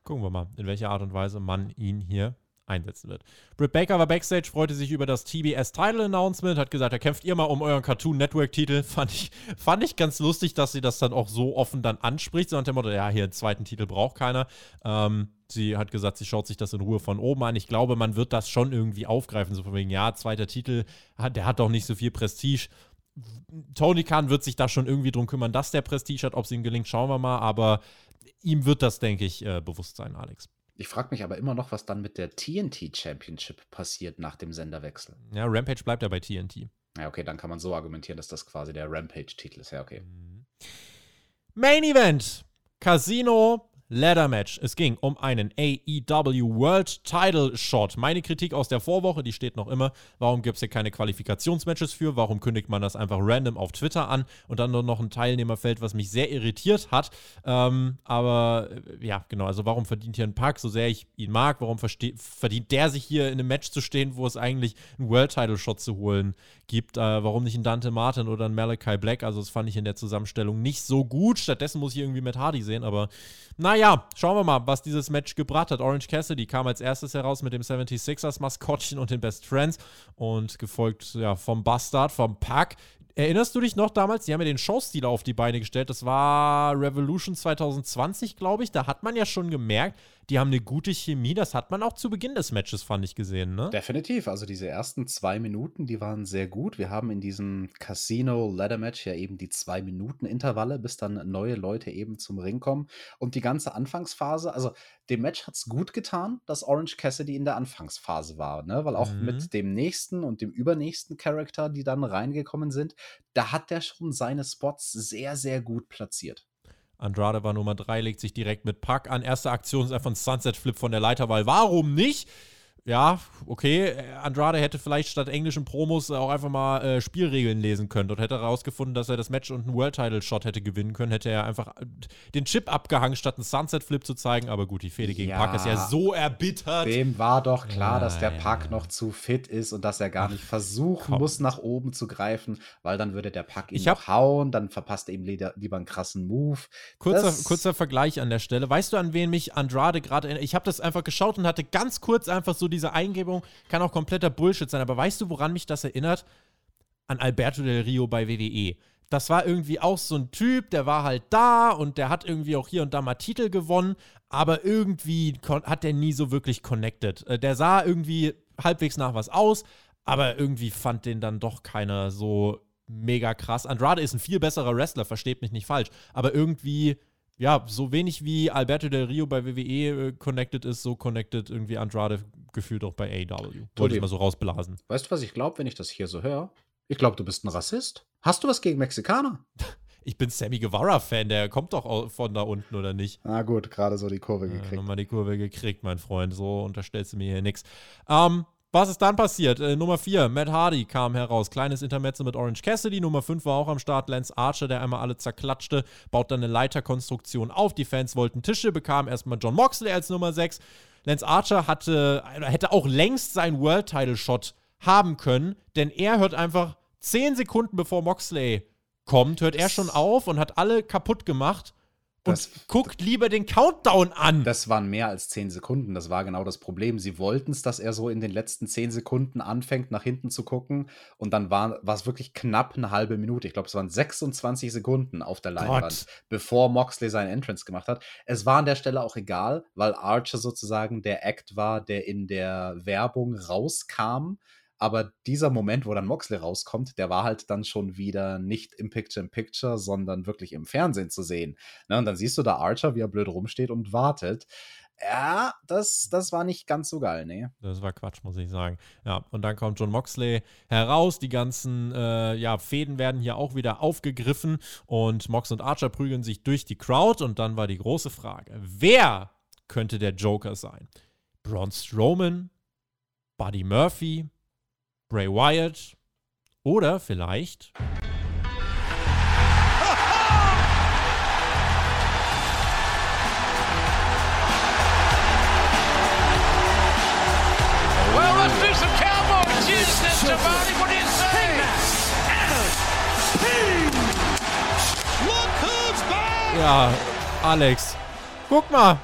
Gucken wir mal, in welcher Art und Weise man ihn hier einsetzen wird. Britt Baker war backstage, freute sich über das TBS Title Announcement, hat gesagt, er kämpft ihr mal um euren Cartoon Network Titel. Fand ich, fand ich ganz lustig, dass sie das dann auch so offen dann anspricht, so nach dem Motto, ja, hier einen zweiten Titel braucht keiner. Ähm, Sie hat gesagt, sie schaut sich das in Ruhe von oben an. Ich glaube, man wird das schon irgendwie aufgreifen. So von wegen, ja, zweiter Titel, der hat doch nicht so viel Prestige. Tony Khan wird sich da schon irgendwie drum kümmern, dass der Prestige hat. Ob es ihm gelingt, schauen wir mal. Aber ihm wird das, denke ich, äh, bewusst sein, Alex. Ich frage mich aber immer noch, was dann mit der TNT Championship passiert nach dem Senderwechsel. Ja, Rampage bleibt ja bei TNT. Ja, okay, dann kann man so argumentieren, dass das quasi der Rampage-Titel ist. Ja, okay. Mhm. Main Event: Casino Ladder Match. Es ging um einen AEW World Title Shot. Meine Kritik aus der Vorwoche, die steht noch immer. Warum gibt es hier keine Qualifikationsmatches für? Warum kündigt man das einfach random auf Twitter an und dann nur noch ein Teilnehmerfeld, was mich sehr irritiert hat? Ähm, aber äh, ja, genau. Also, warum verdient hier ein Pack, so sehr ich ihn mag? Warum verdient der sich hier in einem Match zu stehen, wo es eigentlich einen World Title Shot zu holen gibt? Äh, warum nicht ein Dante Martin oder ein Malachi Black? Also, das fand ich in der Zusammenstellung nicht so gut. Stattdessen muss ich irgendwie Matt Hardy sehen, aber naja, schauen wir mal, was dieses Match gebracht hat. Orange Cassidy kam als erstes heraus mit dem 76ers Maskottchen und den Best Friends und gefolgt ja, vom Bastard, vom Pack. Erinnerst du dich noch damals? Die haben ja den Showstil auf die Beine gestellt. Das war Revolution 2020, glaube ich. Da hat man ja schon gemerkt, die haben eine gute Chemie. Das hat man auch zu Beginn des Matches, fand ich, gesehen, ne? Definitiv. Also diese ersten zwei Minuten, die waren sehr gut. Wir haben in diesem Casino-Ladder-Match ja eben die zwei Minuten Intervalle, bis dann neue Leute eben zum Ring kommen. Und die ganze Anfangsphase, also dem Match hat es gut getan, dass Orange Cassidy in der Anfangsphase war, ne? Weil auch mhm. mit dem nächsten und dem übernächsten Charakter, die dann reingekommen sind, da hat der schon seine Spots sehr, sehr gut platziert. Andrade war Nummer 3, legt sich direkt mit Pack an. Erste Aktion ist einfach ein Sunset-Flip von der Leiter, weil warum nicht? Ja, okay, Andrade hätte vielleicht statt englischen Promos auch einfach mal äh, Spielregeln lesen können und hätte herausgefunden, dass er das Match und einen World Title Shot hätte gewinnen können, hätte er einfach äh, den Chip abgehangen, statt einen Sunset Flip zu zeigen. Aber gut, die Fehde gegen ja, Park ist ja so erbittert. Dem war doch klar, dass der Pack ja. noch zu fit ist und dass er gar nicht versuchen Komm. muss, nach oben zu greifen, weil dann würde der Pack ihn ich noch hauen, dann verpasst er ihm lieber einen krassen Move. Kurzer, kurzer Vergleich an der Stelle. Weißt du, an wen mich Andrade gerade erinnert? Ich habe das einfach geschaut und hatte ganz kurz einfach so diese Eingebung kann auch kompletter Bullshit sein. Aber weißt du, woran mich das erinnert? An Alberto Del Rio bei WWE. Das war irgendwie auch so ein Typ, der war halt da und der hat irgendwie auch hier und da mal Titel gewonnen, aber irgendwie hat der nie so wirklich connected. Äh, der sah irgendwie halbwegs nach was aus, aber irgendwie fand den dann doch keiner so mega krass. Andrade ist ein viel besserer Wrestler, versteht mich nicht falsch, aber irgendwie ja, so wenig wie Alberto Del Rio bei WWE äh, connected ist, so connected irgendwie Andrade gefühlt auch bei AEW. Wollte ich mal so rausblasen. Weißt du, was ich glaube, wenn ich das hier so höre? Ich glaube, du bist ein Rassist. Hast du was gegen Mexikaner? Ich bin Sammy Guevara-Fan, der kommt doch von da unten, oder nicht? Na gut, gerade so die Kurve gekriegt. Ja, nochmal die Kurve gekriegt, mein Freund. So unterstellst du mir hier nichts. Ähm, was ist dann passiert? Äh, Nummer 4, Matt Hardy kam heraus. Kleines Intermezzo mit Orange Cassidy. Nummer 5 war auch am Start. Lance Archer, der einmal alle zerklatschte, baut dann eine Leiterkonstruktion auf. Die Fans wollten Tische, bekam erstmal John Moxley als Nummer 6. Lance Archer hatte, hätte auch längst seinen World Title Shot haben können, denn er hört einfach 10 Sekunden bevor Moxley kommt, hört er schon auf und hat alle kaputt gemacht und guckt lieber den Countdown an. Das waren mehr als 10 Sekunden. Das war genau das Problem. Sie wollten es, dass er so in den letzten 10 Sekunden anfängt, nach hinten zu gucken. Und dann war, war es wirklich knapp eine halbe Minute. Ich glaube, es waren 26 Sekunden auf der Leinwand, Gott. bevor Moxley seinen Entrance gemacht hat. Es war an der Stelle auch egal, weil Archer sozusagen der Act war, der in der Werbung rauskam aber dieser Moment, wo dann Moxley rauskommt, der war halt dann schon wieder nicht im Picture-in-Picture, sondern wirklich im Fernsehen zu sehen. Ne? Und dann siehst du da Archer, wie er blöd rumsteht und wartet. Ja, das, das war nicht ganz so geil, ne? Das war Quatsch, muss ich sagen. Ja, und dann kommt John Moxley heraus. Die ganzen äh, ja, Fäden werden hier auch wieder aufgegriffen und Mox und Archer prügeln sich durch die Crowd. Und dann war die große Frage: Wer könnte der Joker sein? Braun Strowman? Buddy Murphy? Bray Wyatt oder vielleicht. Ja, Alex, guck mal,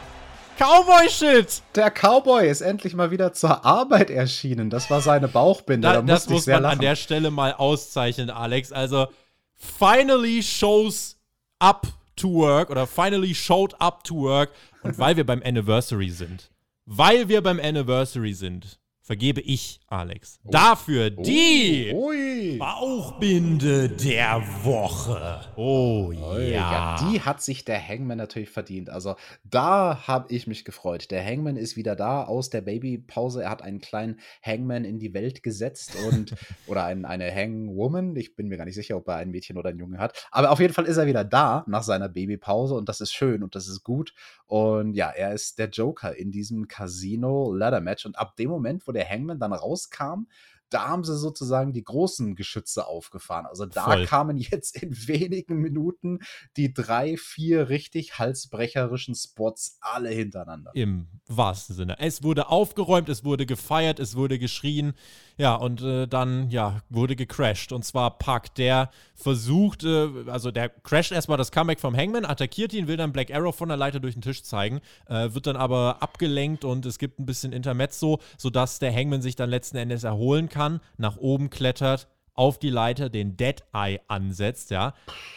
Cowboy-Shit! Der Cowboy ist endlich mal wieder zur Arbeit erschienen. Das war seine Bauchbinde. Da, da das muss man lachen. an der Stelle mal auszeichnen, Alex. Also, finally shows up to work oder finally showed up to work. Und weil wir beim Anniversary sind, weil wir beim Anniversary sind, vergebe ich, Alex, oh. dafür die oh. Bauchbinde der Woche. Oh ja. ja. Die hat sich der Hangman natürlich verdient. Also da habe ich mich gefreut. Der Hangman ist wieder da aus der Babypause. Er hat einen kleinen Hangman in die Welt gesetzt und oder ein, eine Hangwoman. Ich bin mir gar nicht sicher, ob er ein Mädchen oder ein Junge hat. Aber auf jeden Fall ist er wieder da nach seiner Babypause und das ist schön und das ist gut. Und ja, er ist der Joker in diesem Casino Ladder Match. Und ab dem Moment, wo der Hangman dann rauskam, da haben sie sozusagen die großen Geschütze aufgefahren. Also da Voll. kamen jetzt in wenigen Minuten die drei, vier richtig halsbrecherischen Spots alle hintereinander. Im wahrsten Sinne. Es wurde aufgeräumt, es wurde gefeiert, es wurde geschrien. Ja, und äh, dann, ja, wurde gecrashed. Und zwar Puck, der versucht, äh, also der crasht erstmal das Comeback vom Hangman, attackiert ihn, will dann Black Arrow von der Leiter durch den Tisch zeigen, äh, wird dann aber abgelenkt und es gibt ein bisschen Intermezzo, sodass der Hangman sich dann letzten Endes erholen kann, nach oben klettert, auf die Leiter den Dead Eye ansetzt, ja.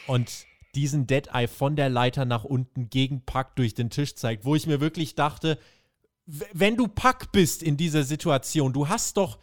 Und diesen Dead Eye von der Leiter nach unten gegen Puck durch den Tisch zeigt, wo ich mir wirklich dachte, wenn du Puck bist in dieser Situation, du hast doch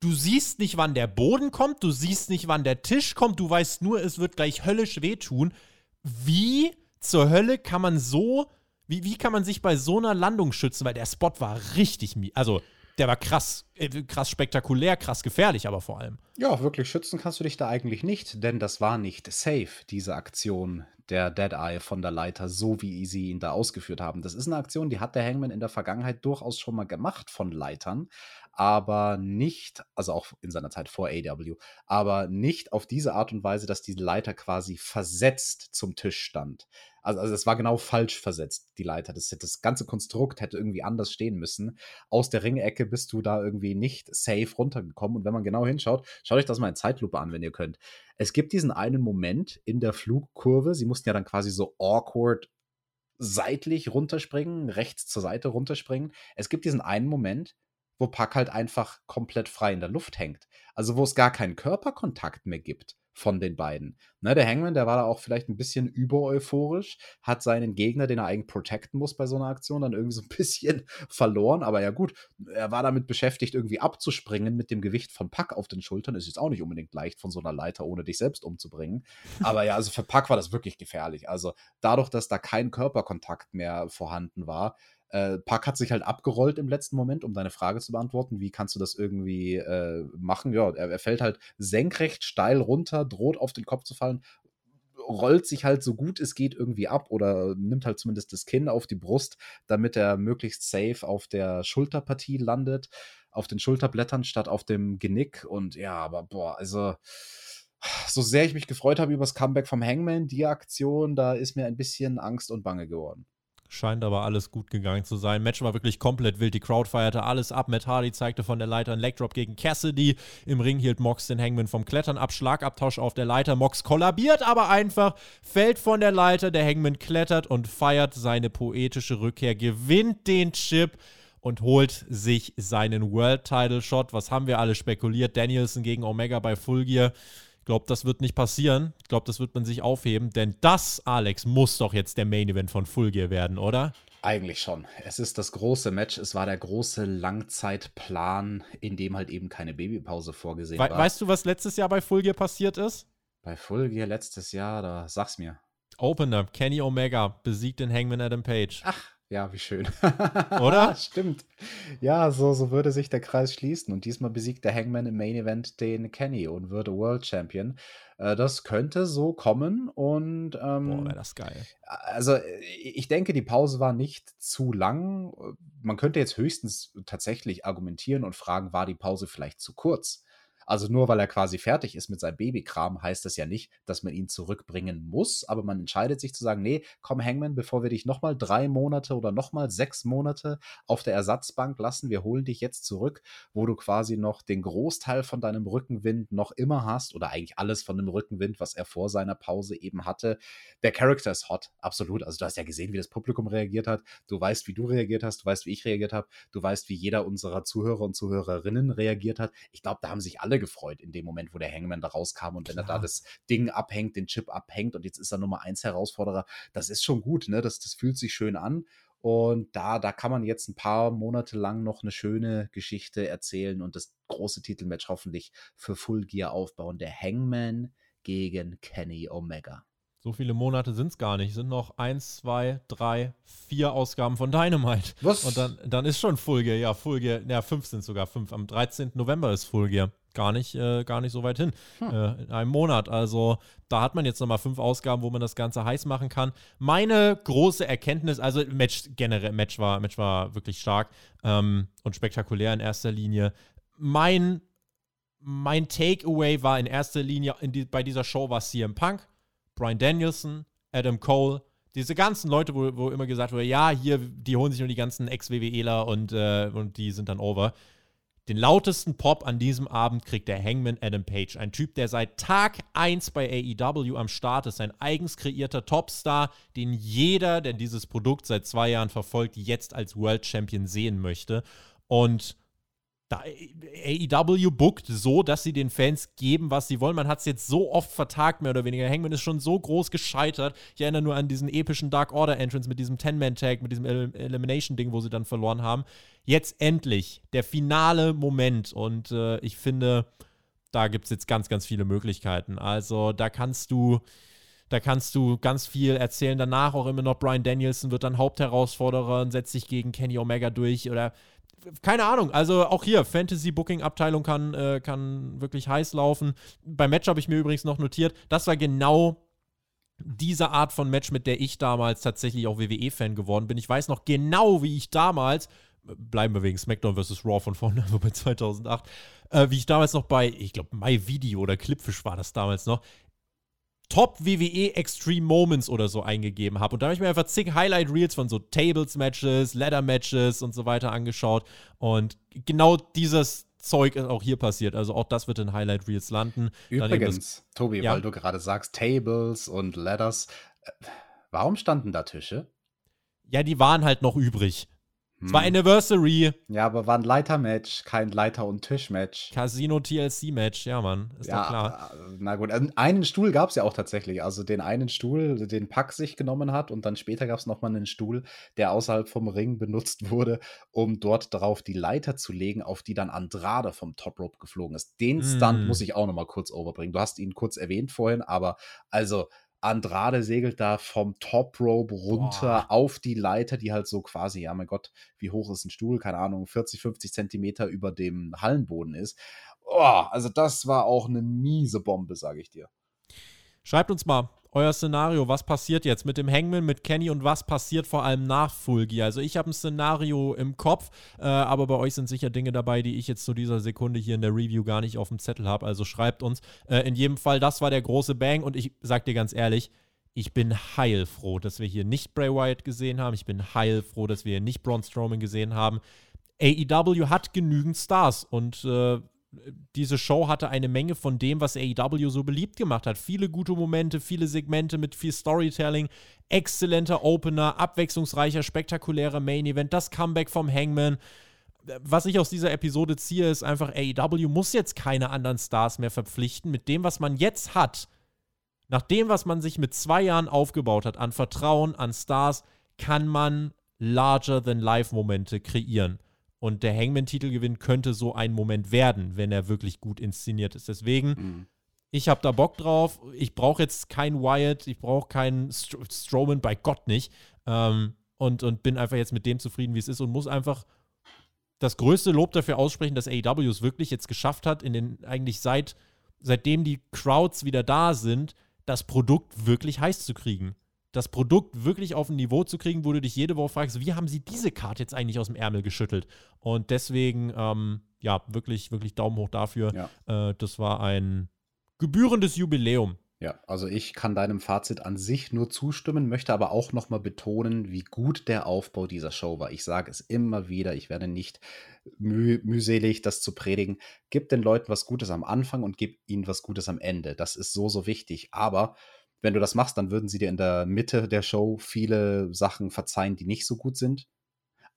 Du siehst nicht, wann der Boden kommt, du siehst nicht, wann der Tisch kommt, du weißt nur, es wird gleich höllisch wehtun. Wie zur Hölle kann man so, wie, wie kann man sich bei so einer Landung schützen? Weil der Spot war richtig, also der war krass, äh, krass spektakulär, krass gefährlich, aber vor allem. Ja, wirklich schützen kannst du dich da eigentlich nicht, denn das war nicht safe, diese Aktion der Dead Eye von der Leiter, so wie sie ihn da ausgeführt haben. Das ist eine Aktion, die hat der Hangman in der Vergangenheit durchaus schon mal gemacht von Leitern, aber nicht, also auch in seiner Zeit vor AW, aber nicht auf diese Art und Weise, dass die Leiter quasi versetzt zum Tisch stand. Also, also es war genau falsch versetzt, die Leiter. Das, das ganze Konstrukt hätte irgendwie anders stehen müssen. Aus der Ringecke bist du da irgendwie nicht safe runtergekommen. Und wenn man genau hinschaut, schaut euch das mal in Zeitlupe an, wenn ihr könnt. Es gibt diesen einen Moment in der Flugkurve. Sie mussten ja dann quasi so awkward seitlich runterspringen, rechts zur Seite runterspringen. Es gibt diesen einen Moment, wo Puck halt einfach komplett frei in der Luft hängt. Also wo es gar keinen Körperkontakt mehr gibt von den beiden. Ne, der Hangman, der war da auch vielleicht ein bisschen übereuphorisch, hat seinen Gegner, den er eigentlich protecten muss bei so einer Aktion, dann irgendwie so ein bisschen verloren. Aber ja gut, er war damit beschäftigt, irgendwie abzuspringen mit dem Gewicht von Puck auf den Schultern. Ist jetzt auch nicht unbedingt leicht von so einer Leiter, ohne dich selbst umzubringen. Aber ja, also für Puck war das wirklich gefährlich. Also dadurch, dass da kein Körperkontakt mehr vorhanden war, äh, Park hat sich halt abgerollt im letzten Moment, um deine Frage zu beantworten. Wie kannst du das irgendwie äh, machen? Ja, er, er, fällt halt senkrecht steil runter, droht auf den Kopf zu fallen, rollt sich halt so gut es geht irgendwie ab oder nimmt halt zumindest das Kinn auf die Brust, damit er möglichst safe auf der Schulterpartie landet, auf den Schulterblättern statt auf dem Genick. Und ja, aber boah, also so sehr ich mich gefreut habe über das Comeback vom Hangman, die Aktion, da ist mir ein bisschen Angst und Bange geworden. Scheint aber alles gut gegangen zu sein. Match war wirklich komplett wild. Die Crowd feierte alles ab. Matt Hardy zeigte von der Leiter einen Legdrop gegen Cassidy. Im Ring hielt Mox den Hangman vom Klettern ab. Schlagabtausch auf der Leiter. Mox kollabiert aber einfach, fällt von der Leiter. Der Hangman klettert und feiert seine poetische Rückkehr, gewinnt den Chip und holt sich seinen World Title Shot. Was haben wir alle spekuliert? Danielson gegen Omega bei Full Gear glaube, das wird nicht passieren. Ich glaube, das wird man sich aufheben, denn das, Alex, muss doch jetzt der Main Event von Full Gear werden, oder? Eigentlich schon. Es ist das große Match. Es war der große Langzeitplan, in dem halt eben keine Babypause vorgesehen We war. Weißt du, was letztes Jahr bei Full Gear passiert ist? Bei Full Gear letztes Jahr, da sag's mir. Opener, Kenny Omega besiegt den Hangman Adam Page. Ach, ja, wie schön. Oder? Stimmt. Ja, so, so würde sich der Kreis schließen. Und diesmal besiegt der Hangman im Main Event den Kenny und würde World Champion. Äh, das könnte so kommen und. Ähm, Boah, wäre das geil. Also, ich denke, die Pause war nicht zu lang. Man könnte jetzt höchstens tatsächlich argumentieren und fragen, war die Pause vielleicht zu kurz? Also nur weil er quasi fertig ist mit seinem Babykram, heißt das ja nicht, dass man ihn zurückbringen muss. Aber man entscheidet sich zu sagen, nee, komm Hangman, bevor wir dich nochmal drei Monate oder nochmal sechs Monate auf der Ersatzbank lassen, wir holen dich jetzt zurück, wo du quasi noch den Großteil von deinem Rückenwind noch immer hast oder eigentlich alles von dem Rückenwind, was er vor seiner Pause eben hatte. Der Charakter ist hot, absolut. Also du hast ja gesehen, wie das Publikum reagiert hat. Du weißt, wie du reagiert hast. Du weißt, wie ich reagiert habe. Du weißt, wie jeder unserer Zuhörer und Zuhörerinnen reagiert hat. Ich glaube, da haben sich alle alle gefreut in dem Moment, wo der Hangman da rauskam und wenn Klar. er da das Ding abhängt, den Chip abhängt und jetzt ist er Nummer 1 Herausforderer, das ist schon gut, ne? Das, das fühlt sich schön an. Und da, da kann man jetzt ein paar Monate lang noch eine schöne Geschichte erzählen und das große Titelmatch hoffentlich für Full Gear aufbauen. Der Hangman gegen Kenny Omega. So viele Monate sind es gar nicht. Sind noch eins, zwei, drei, vier Ausgaben von Dynamite. Was? Und dann, dann ist schon Full Gear. Ja, Full Gear. Ja, fünf sind sogar. Fünf. Am 13. November ist Full Gear. Gar nicht, äh, gar nicht so weit hin. Hm. Äh, in einem Monat. Also da hat man jetzt nochmal fünf Ausgaben, wo man das Ganze heiß machen kann. Meine große Erkenntnis, also Match generell, Match war, Match war wirklich stark ähm, und spektakulär in erster Linie. Mein, mein Takeaway war in erster Linie in die, bei dieser Show war CM Punk Brian Danielson, Adam Cole, diese ganzen Leute, wo, wo immer gesagt wurde, ja, hier, die holen sich nur die ganzen Ex-WWEler und, äh, und die sind dann over. Den lautesten Pop an diesem Abend kriegt der Hangman Adam Page. Ein Typ, der seit Tag 1 bei AEW am Start ist. Ein eigens kreierter Topstar, den jeder, der dieses Produkt seit zwei Jahren verfolgt, jetzt als World Champion sehen möchte. Und AEW bookt so, dass sie den Fans geben, was sie wollen. Man hat es jetzt so oft vertagt, mehr oder weniger. Hangman ist schon so groß gescheitert. Ich erinnere nur an diesen epischen Dark Order Entrance mit diesem Ten-Man-Tag, mit diesem El Elimination-Ding, wo sie dann verloren haben. Jetzt endlich der finale Moment. Und äh, ich finde, da gibt es jetzt ganz, ganz viele Möglichkeiten. Also da kannst du. Da kannst du ganz viel erzählen. Danach auch immer noch Brian Danielson wird dann Hauptherausforderer und setzt sich gegen Kenny Omega durch. Oder keine Ahnung, also auch hier, Fantasy-Booking-Abteilung kann, äh, kann wirklich heiß laufen. Beim Match habe ich mir übrigens noch notiert, das war genau diese Art von Match, mit der ich damals tatsächlich auch WWE-Fan geworden bin. Ich weiß noch genau, wie ich damals, bleiben wir wegen SmackDown vs. Raw von vorne, also bei 2008, äh, wie ich damals noch bei, ich glaube, MyVideo oder Clipfish war das damals noch, Top WWE Extreme Moments oder so eingegeben habe. Und da habe ich mir einfach zig Highlight Reels von so Tables-Matches, Ladder-Matches und so weiter angeschaut. Und genau dieses Zeug ist auch hier passiert. Also auch das wird in Highlight Reels landen. Übrigens, das, Tobi, ja? weil du gerade sagst, Tables und Ladders. Äh, warum standen da Tische? Ja, die waren halt noch übrig. Es war hm. Anniversary. Ja, aber war ein Leitermatch, kein Leiter- und Tischmatch. Casino TLC-Match, ja, Mann. Ist ja, doch klar. Äh, na gut, einen Stuhl gab es ja auch tatsächlich. Also den einen Stuhl, den Pack sich genommen hat und dann später gab es nochmal einen Stuhl, der außerhalb vom Ring benutzt wurde, um dort drauf die Leiter zu legen, auf die dann Andrade vom Top Rope geflogen ist. Den Stunt mm. muss ich auch nochmal kurz overbringen. Du hast ihn kurz erwähnt vorhin, aber also Andrade segelt da vom Top Rope runter Boah. auf die Leiter, die halt so quasi, ja mein Gott, wie hoch ist ein Stuhl? Keine Ahnung, 40, 50 Zentimeter über dem Hallenboden ist. Oh, also das war auch eine miese Bombe, sage ich dir. Schreibt uns mal euer Szenario, was passiert jetzt mit dem Hangman, mit Kenny und was passiert vor allem nach Full Gear? Also ich habe ein Szenario im Kopf, äh, aber bei euch sind sicher Dinge dabei, die ich jetzt zu dieser Sekunde hier in der Review gar nicht auf dem Zettel habe. Also schreibt uns. Äh, in jedem Fall, das war der große Bang und ich sag dir ganz ehrlich, ich bin heilfroh, dass wir hier nicht Bray Wyatt gesehen haben. Ich bin heilfroh, dass wir hier nicht Braun Strowman gesehen haben. AEW hat genügend Stars und äh, diese Show hatte eine Menge von dem, was AEW so beliebt gemacht hat. Viele gute Momente, viele Segmente mit viel Storytelling, exzellenter Opener, abwechslungsreicher, spektakulärer Main Event, das Comeback vom Hangman. Was ich aus dieser Episode ziehe, ist einfach, AEW muss jetzt keine anderen Stars mehr verpflichten. Mit dem, was man jetzt hat, nach dem, was man sich mit zwei Jahren aufgebaut hat, an Vertrauen, an Stars, kann man larger-than-life-Momente kreieren. Und der Hangman-Titelgewinn könnte so ein Moment werden, wenn er wirklich gut inszeniert ist. Deswegen, mhm. ich habe da Bock drauf. Ich brauche jetzt keinen Wyatt, ich brauche keinen St Strowman, bei Gott nicht. Ähm, und, und bin einfach jetzt mit dem zufrieden, wie es ist und muss einfach das größte Lob dafür aussprechen, dass AEW es wirklich jetzt geschafft hat, in den eigentlich seit seitdem die Crowds wieder da sind, das Produkt wirklich heiß zu kriegen das Produkt wirklich auf ein Niveau zu kriegen, wo du dich jede Woche fragst, wie haben sie diese Karte jetzt eigentlich aus dem Ärmel geschüttelt? Und deswegen, ähm, ja, wirklich, wirklich Daumen hoch dafür. Ja. Äh, das war ein gebührendes Jubiläum. Ja, also ich kann deinem Fazit an sich nur zustimmen, möchte aber auch nochmal betonen, wie gut der Aufbau dieser Show war. Ich sage es immer wieder, ich werde nicht müh mühselig, das zu predigen. Gib den Leuten was Gutes am Anfang und gib ihnen was Gutes am Ende. Das ist so, so wichtig. Aber wenn du das machst, dann würden sie dir in der Mitte der Show viele Sachen verzeihen, die nicht so gut sind.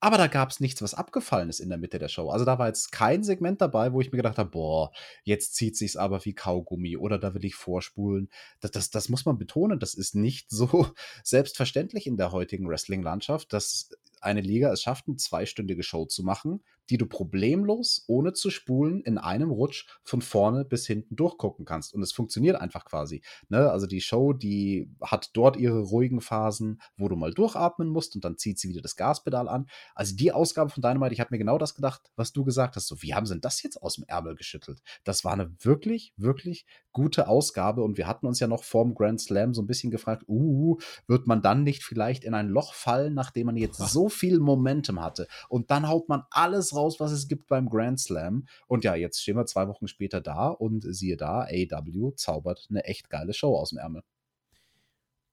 Aber da gab es nichts, was abgefallen ist in der Mitte der Show. Also da war jetzt kein Segment dabei, wo ich mir gedacht habe, boah, jetzt zieht sich's aber wie Kaugummi oder da will ich vorspulen. Das, das, das muss man betonen. Das ist nicht so selbstverständlich in der heutigen Wrestling-Landschaft, dass eine Liga es schafft, eine zweistündige Show zu machen, die du problemlos, ohne zu spulen, in einem Rutsch von vorne bis hinten durchgucken kannst. Und es funktioniert einfach quasi. Ne? Also die Show, die hat dort ihre ruhigen Phasen, wo du mal durchatmen musst und dann zieht sie wieder das Gaspedal an. Also die Ausgabe von Dynamite, ich habe mir genau das gedacht, was du gesagt hast. So, wie haben sie denn das jetzt aus dem Ärmel geschüttelt? Das war eine wirklich, wirklich gute Ausgabe und wir hatten uns ja noch vorm Grand Slam so ein bisschen gefragt, uh, wird man dann nicht vielleicht in ein Loch fallen, nachdem man jetzt so viel Momentum hatte und dann haut man alles raus, was es gibt beim Grand Slam und ja, jetzt stehen wir zwei Wochen später da und siehe da, AW zaubert eine echt geile Show aus dem Ärmel.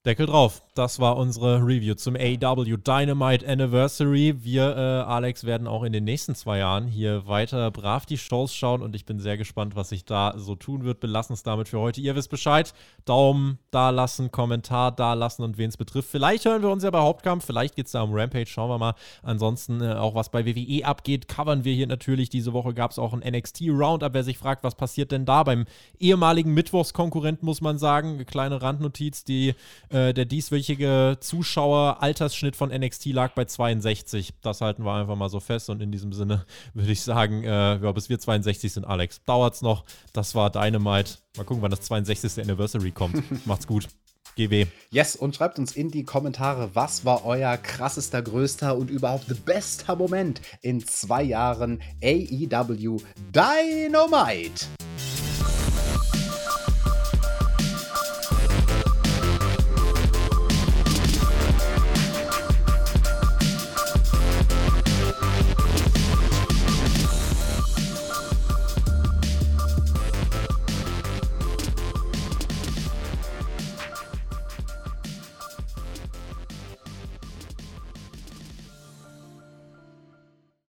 Deckel drauf. Das war unsere Review zum AW Dynamite Anniversary. Wir, äh, Alex, werden auch in den nächsten zwei Jahren hier weiter brav die Shows schauen und ich bin sehr gespannt, was sich da so tun wird. Belassen es damit für heute. Ihr wisst Bescheid. Daumen da lassen, Kommentar da lassen und wen es betrifft. Vielleicht hören wir uns ja bei Hauptkampf, vielleicht geht es da um Rampage, schauen wir mal. Ansonsten äh, auch was bei WWE abgeht, covern wir hier natürlich. Diese Woche gab es auch ein NXT Roundup. Wer sich fragt, was passiert denn da beim ehemaligen Mittwochskonkurrenten, muss man sagen. Kleine Randnotiz, die äh, äh, der dieswöchige Zuschauer-Altersschnitt von NXT lag bei 62. Das halten wir einfach mal so fest. Und in diesem Sinne würde ich sagen, äh, ja, bis wir 62 sind, Alex, dauert's noch. Das war Dynamite. Mal gucken, wann das 62. Anniversary kommt. Macht's gut. GW. Yes, und schreibt uns in die Kommentare, was war euer krassester, größter und überhaupt the bester Moment in zwei Jahren AEW Dynamite?